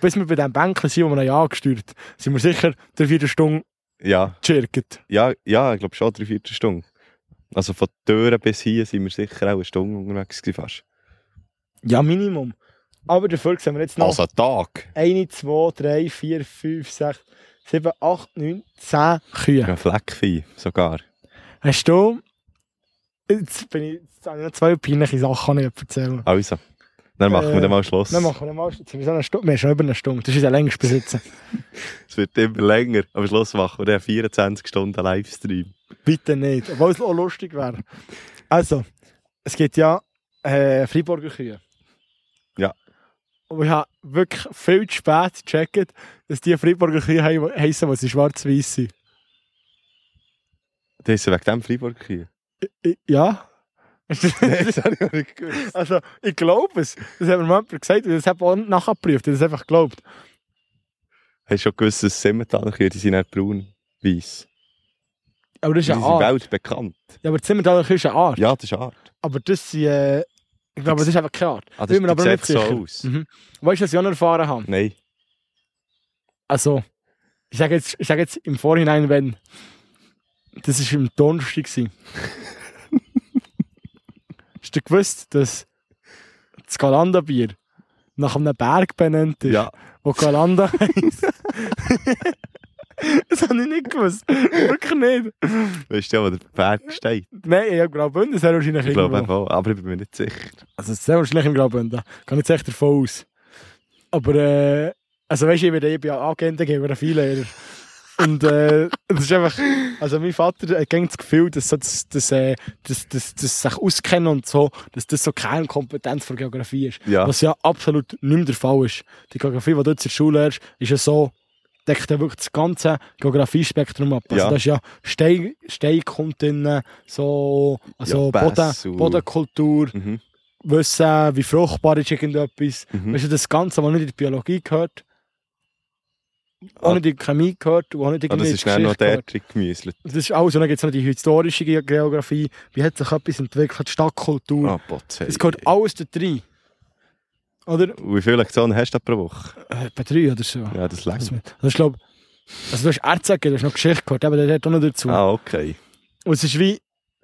Bis wir bei dem Bänkchen sind, wo wir ihn angesteuert sind wir sicher drei, vier Stunden Ja, gechirkt. ja, ja, ich glaube schon drei, vier Stunden. Also von der Tür bis hier sind wir sicher auch eine Stunde unterwegs gewesen fast. Ja, Minimum. Aber dafür sehen wir jetzt noch Also ein Tag. 1, 2, 3, 4, 5, 6, 7, 8, 9, 10 Kühe. Ja, Fleckvieh sogar. Hast du... Jetzt bin ich... Jetzt habe ich noch zwei peinliche Sachen nicht erzählen. Also, dann machen wir Äh, dann mal Schluss. Dann machen wir mal... Jetzt sind wir so eine Stunde... Wir haben schon über eine Stunde. Das ist ja längst besitzen. Es wird immer länger. Am Schluss machen wir dann 24 Stunden Livestream. Bitte nicht. Obwohl es auch lustig wäre. Also, es gibt ja äh, Freiburger Kühe. Ja. Und ich habe wirklich viel zu spät gecheckt, dass die Freiburger Kühe he- heissen, weil sie schwarz-weiß sind. Das ist wegen dem Freiburg hier. I- Ja. Das habe ich nicht gewusst. also, ich glaube es. Das hat mir jemand gesagt und das habe ich auch nachgeprüft. Ich habe es einfach geglaubt. Hast du schon gewusst, dass Simmentaler die sind nicht braun, weiß. Aber das Die ist sind eine Art. weltbekannt. Ja, aber Zimmertaler Kühe ist eine Art. Ja, das ist Art. Aber das sind... Äh, ich glaube, das ist einfach keine Art. Ah, mir aber sieht so aus. Mhm. Weißt du, was ich auch noch erfahren habe? Nein. Also, ich sage jetzt, ich sage jetzt im Vorhinein, wenn. Das war im Donnerstag. du gewusst, dass das Galanda-Bier nach einem Berg benannt ist, Ja. wo Galanda heisst? das habe ich nicht gewusst. Wirklich nicht. Weißt du wo der Berg steht? Nein, ich glaube, Graubünden sehr wahrscheinlich Ich glaube auch, aber ich bin mir nicht sicher. Also, sehr wahrscheinlich im Graubünden. Kann ich echt davon aus. Aber, äh, also weißt du, ich eben ja Agenten geben, viele Lehrer. Und äh, das ist einfach, also mein Vater hat das Gefühl, dass, so das, das, äh, das, das, das sich auskennen und so, dass das so keine Kompetenz für Geografie ist. Ja. Was ja absolut nicht mehr der Fall ist. Die Geografie, die du jetzt in der Schule lernst, ist ja so, deckt ja wirklich das ganze Geografiespektrum ab. Also Ja. da ist ja Stein, Stein kommt drin, so, also Ja, Boden, Bodenkultur, Mhm. Wissen, wie fruchtbar ist irgendetwas. Mhm. Weißt du, das Ganze, was nicht in die Biologie gehört, Ah. in die Chemie gehört, und auch nicht Ah, irgendwie das ist die dann noch Geschichte gehört. der gemüselt. Das ist alles. Und dann gibt es noch die historische Ge- Geografie. Wie hat sich etwas entwickelt? Die Stadtkultur. Ah, Potze. Das gehört alles da drin. Oder? Wie viele Lektionen hast du pro Woche? Äh, bei drei oder so. Ja, das Also, längt. das ist, glaub, also du hast Ärzte gegeben, du hast noch Geschichte gehört, aber der hat auch noch dazu. Ah, okay. Und es ist wie,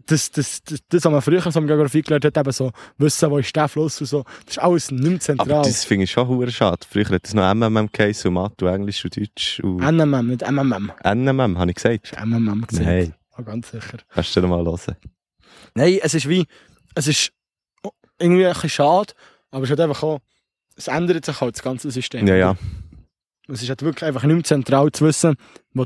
das, das, das, das, was man früher so in Geografie gelernt hat, eben so wissen, wo ist der Fluss und so, das ist alles nicht mehr zentral. Aber das finde ich schon hure schade. Früher hat es noch MMM geheißen und Mathe und Englisch und Deutsch und NMM, nicht MMM. NMM, habe ich gesagt. Das ist MMM gesagt. Nein, Ah, ganz sicher. kannst du dir mal hören. Nein, es ist wie, es ist irgendwie ein bisschen schade, aber es hat einfach auch, es ändert sich halt das ganze System. Ja, ja. Es ist halt wirklich einfach nicht mehr zentral zu wissen, wo,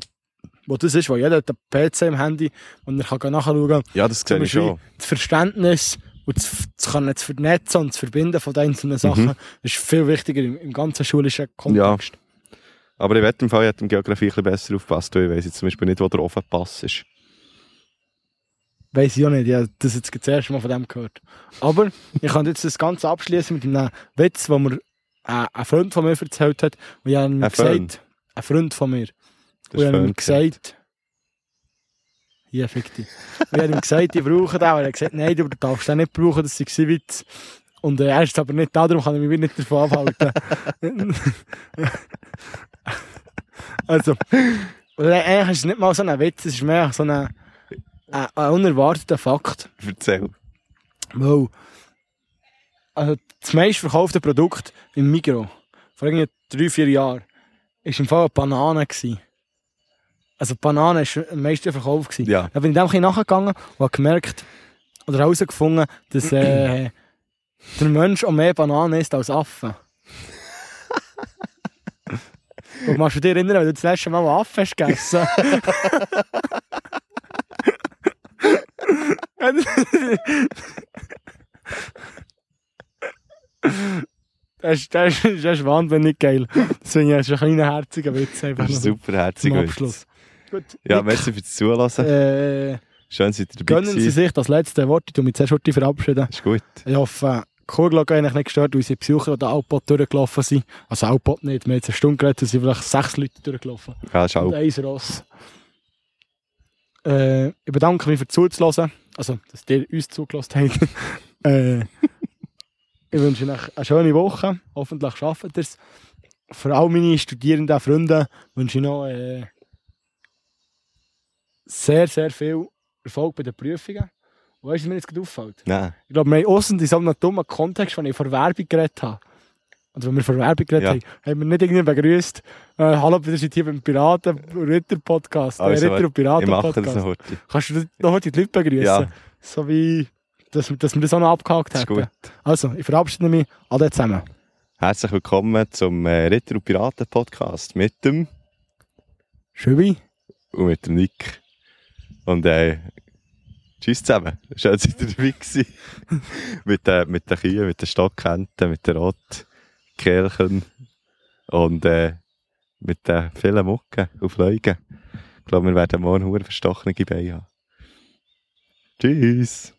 wo das ist, weil jeder hat einen PC im Handy und er kann nachschauen kann, Ja, das sehe ich schon. das Verständnis und das, das können zu vernetzen und zu verbinden von den einzelnen Sachen, Mhm. ist viel wichtiger im, im ganzen schulischen Kontext. Aber ich wette im Fall, ich hätte im Geografie ein bisschen besser aufgepasst. weil Ich weiss jetzt zum Beispiel nicht, wo der Ofenpass ist. Weiß ich auch nicht, ich habe das jetzt das erste Mal von dem gehört. Aber ich kann jetzt das Ganze abschließen mit einem Witz, den mir äh, ein Freund von mir erzählt hat. Und ich habe ihm Ein gesagt, Freund? ein Freund von mir. Das Und ich habe ihm gesagt, hier fick dich. Und ich habe ihm gesagt, ich brauche den. Und er hat gesagt, nein, du darfst den nicht brauchen, das ist ein Witz. Und äh, er ist aber nicht da, darum kann ich mich wieder nicht davon abhalten. also, eigentlich ist es nicht mal so ein Witz, es ist mehr so ein, ein, ein unerwarteter Fakt. Erzähl. Wow. Also das meistverkaufte Produkt im Migros vor irgendwie drei, vier Jahren war im Fall eine Banane. Gewesen. Also Banane war am meisten verkauft. Gewesen. Ja. Da bin ich dem ein nachgegangen und habe gemerkt oder herausgefunden, dass äh, der Mensch auch mehr Bananen isst als Affen. und machst du dich erinnern, wenn du das letzte Mal einen Affen hast gegessen Das ist, das, ist, das ist wahnsinnig geil. Deswegen ist ein kleiner herziger Witz. Einfach Das ist noch super herzig. zum Abschluss. Gut. Ja, Nick, merci fürs Zulassen. äh, Schön, seid ihr dabei gönnen Sie sich das letzte Wort. Ich mich zuerst verabschieden. Ist gut. Ich hoffe, Kurglocke hat eigentlich nicht gestört, weil sie Besucher an der Alpot durchgelaufen sind. Also Alpot nicht, wir haben jetzt eine Stunde geredet, es sind vielleicht sechs Leute durchgelaufen. Ja, schau. Und ein Ross. Äh, ich bedanke mich für Zuzuhören. Also, dass ihr uns zugelassen habt. äh, ich wünsche euch eine schöne Woche. Hoffentlich schafft ihr es. Für all meine studierenden Freunde wünsche ich noch äh, sehr, sehr viel Erfolg bei den Prüfungen. Und weißt du, was mir jetzt gerade auffällt? Nein. Ich glaube, wir haben außen in so einem dummen Kontext, wenn ich vor Werbung geredet habe. Oder wenn wir vor Werbung geredet Ja. haben, haben wir nicht irgendwie begrüßt. Äh, Hallo, wir sind hier beim Piraten Ritter Podcast. Also, äh, Ritter und Piraten Ich mache das noch heute. Kannst du noch heute die Leute begrüßen? Ja. So wie, dass, wir- dass wir das auch noch abgehakt hätten. gut. Also, ich verabschiede mich. Alle zusammen. Herzlich willkommen zum äh, Ritter und Piraten Podcast mit dem Schöbi. und mit dem Nick. Und äh, tschüss zusammen. Schön, dass ihr dabei gewesen. mit, äh, mit den Kühen, mit den Stockenten, mit den Rotkehlchen und äh, mit den vielen Mucken und Fliegen. Ich glaube, wir werden morgen verstochene Beine haben. Tschüss.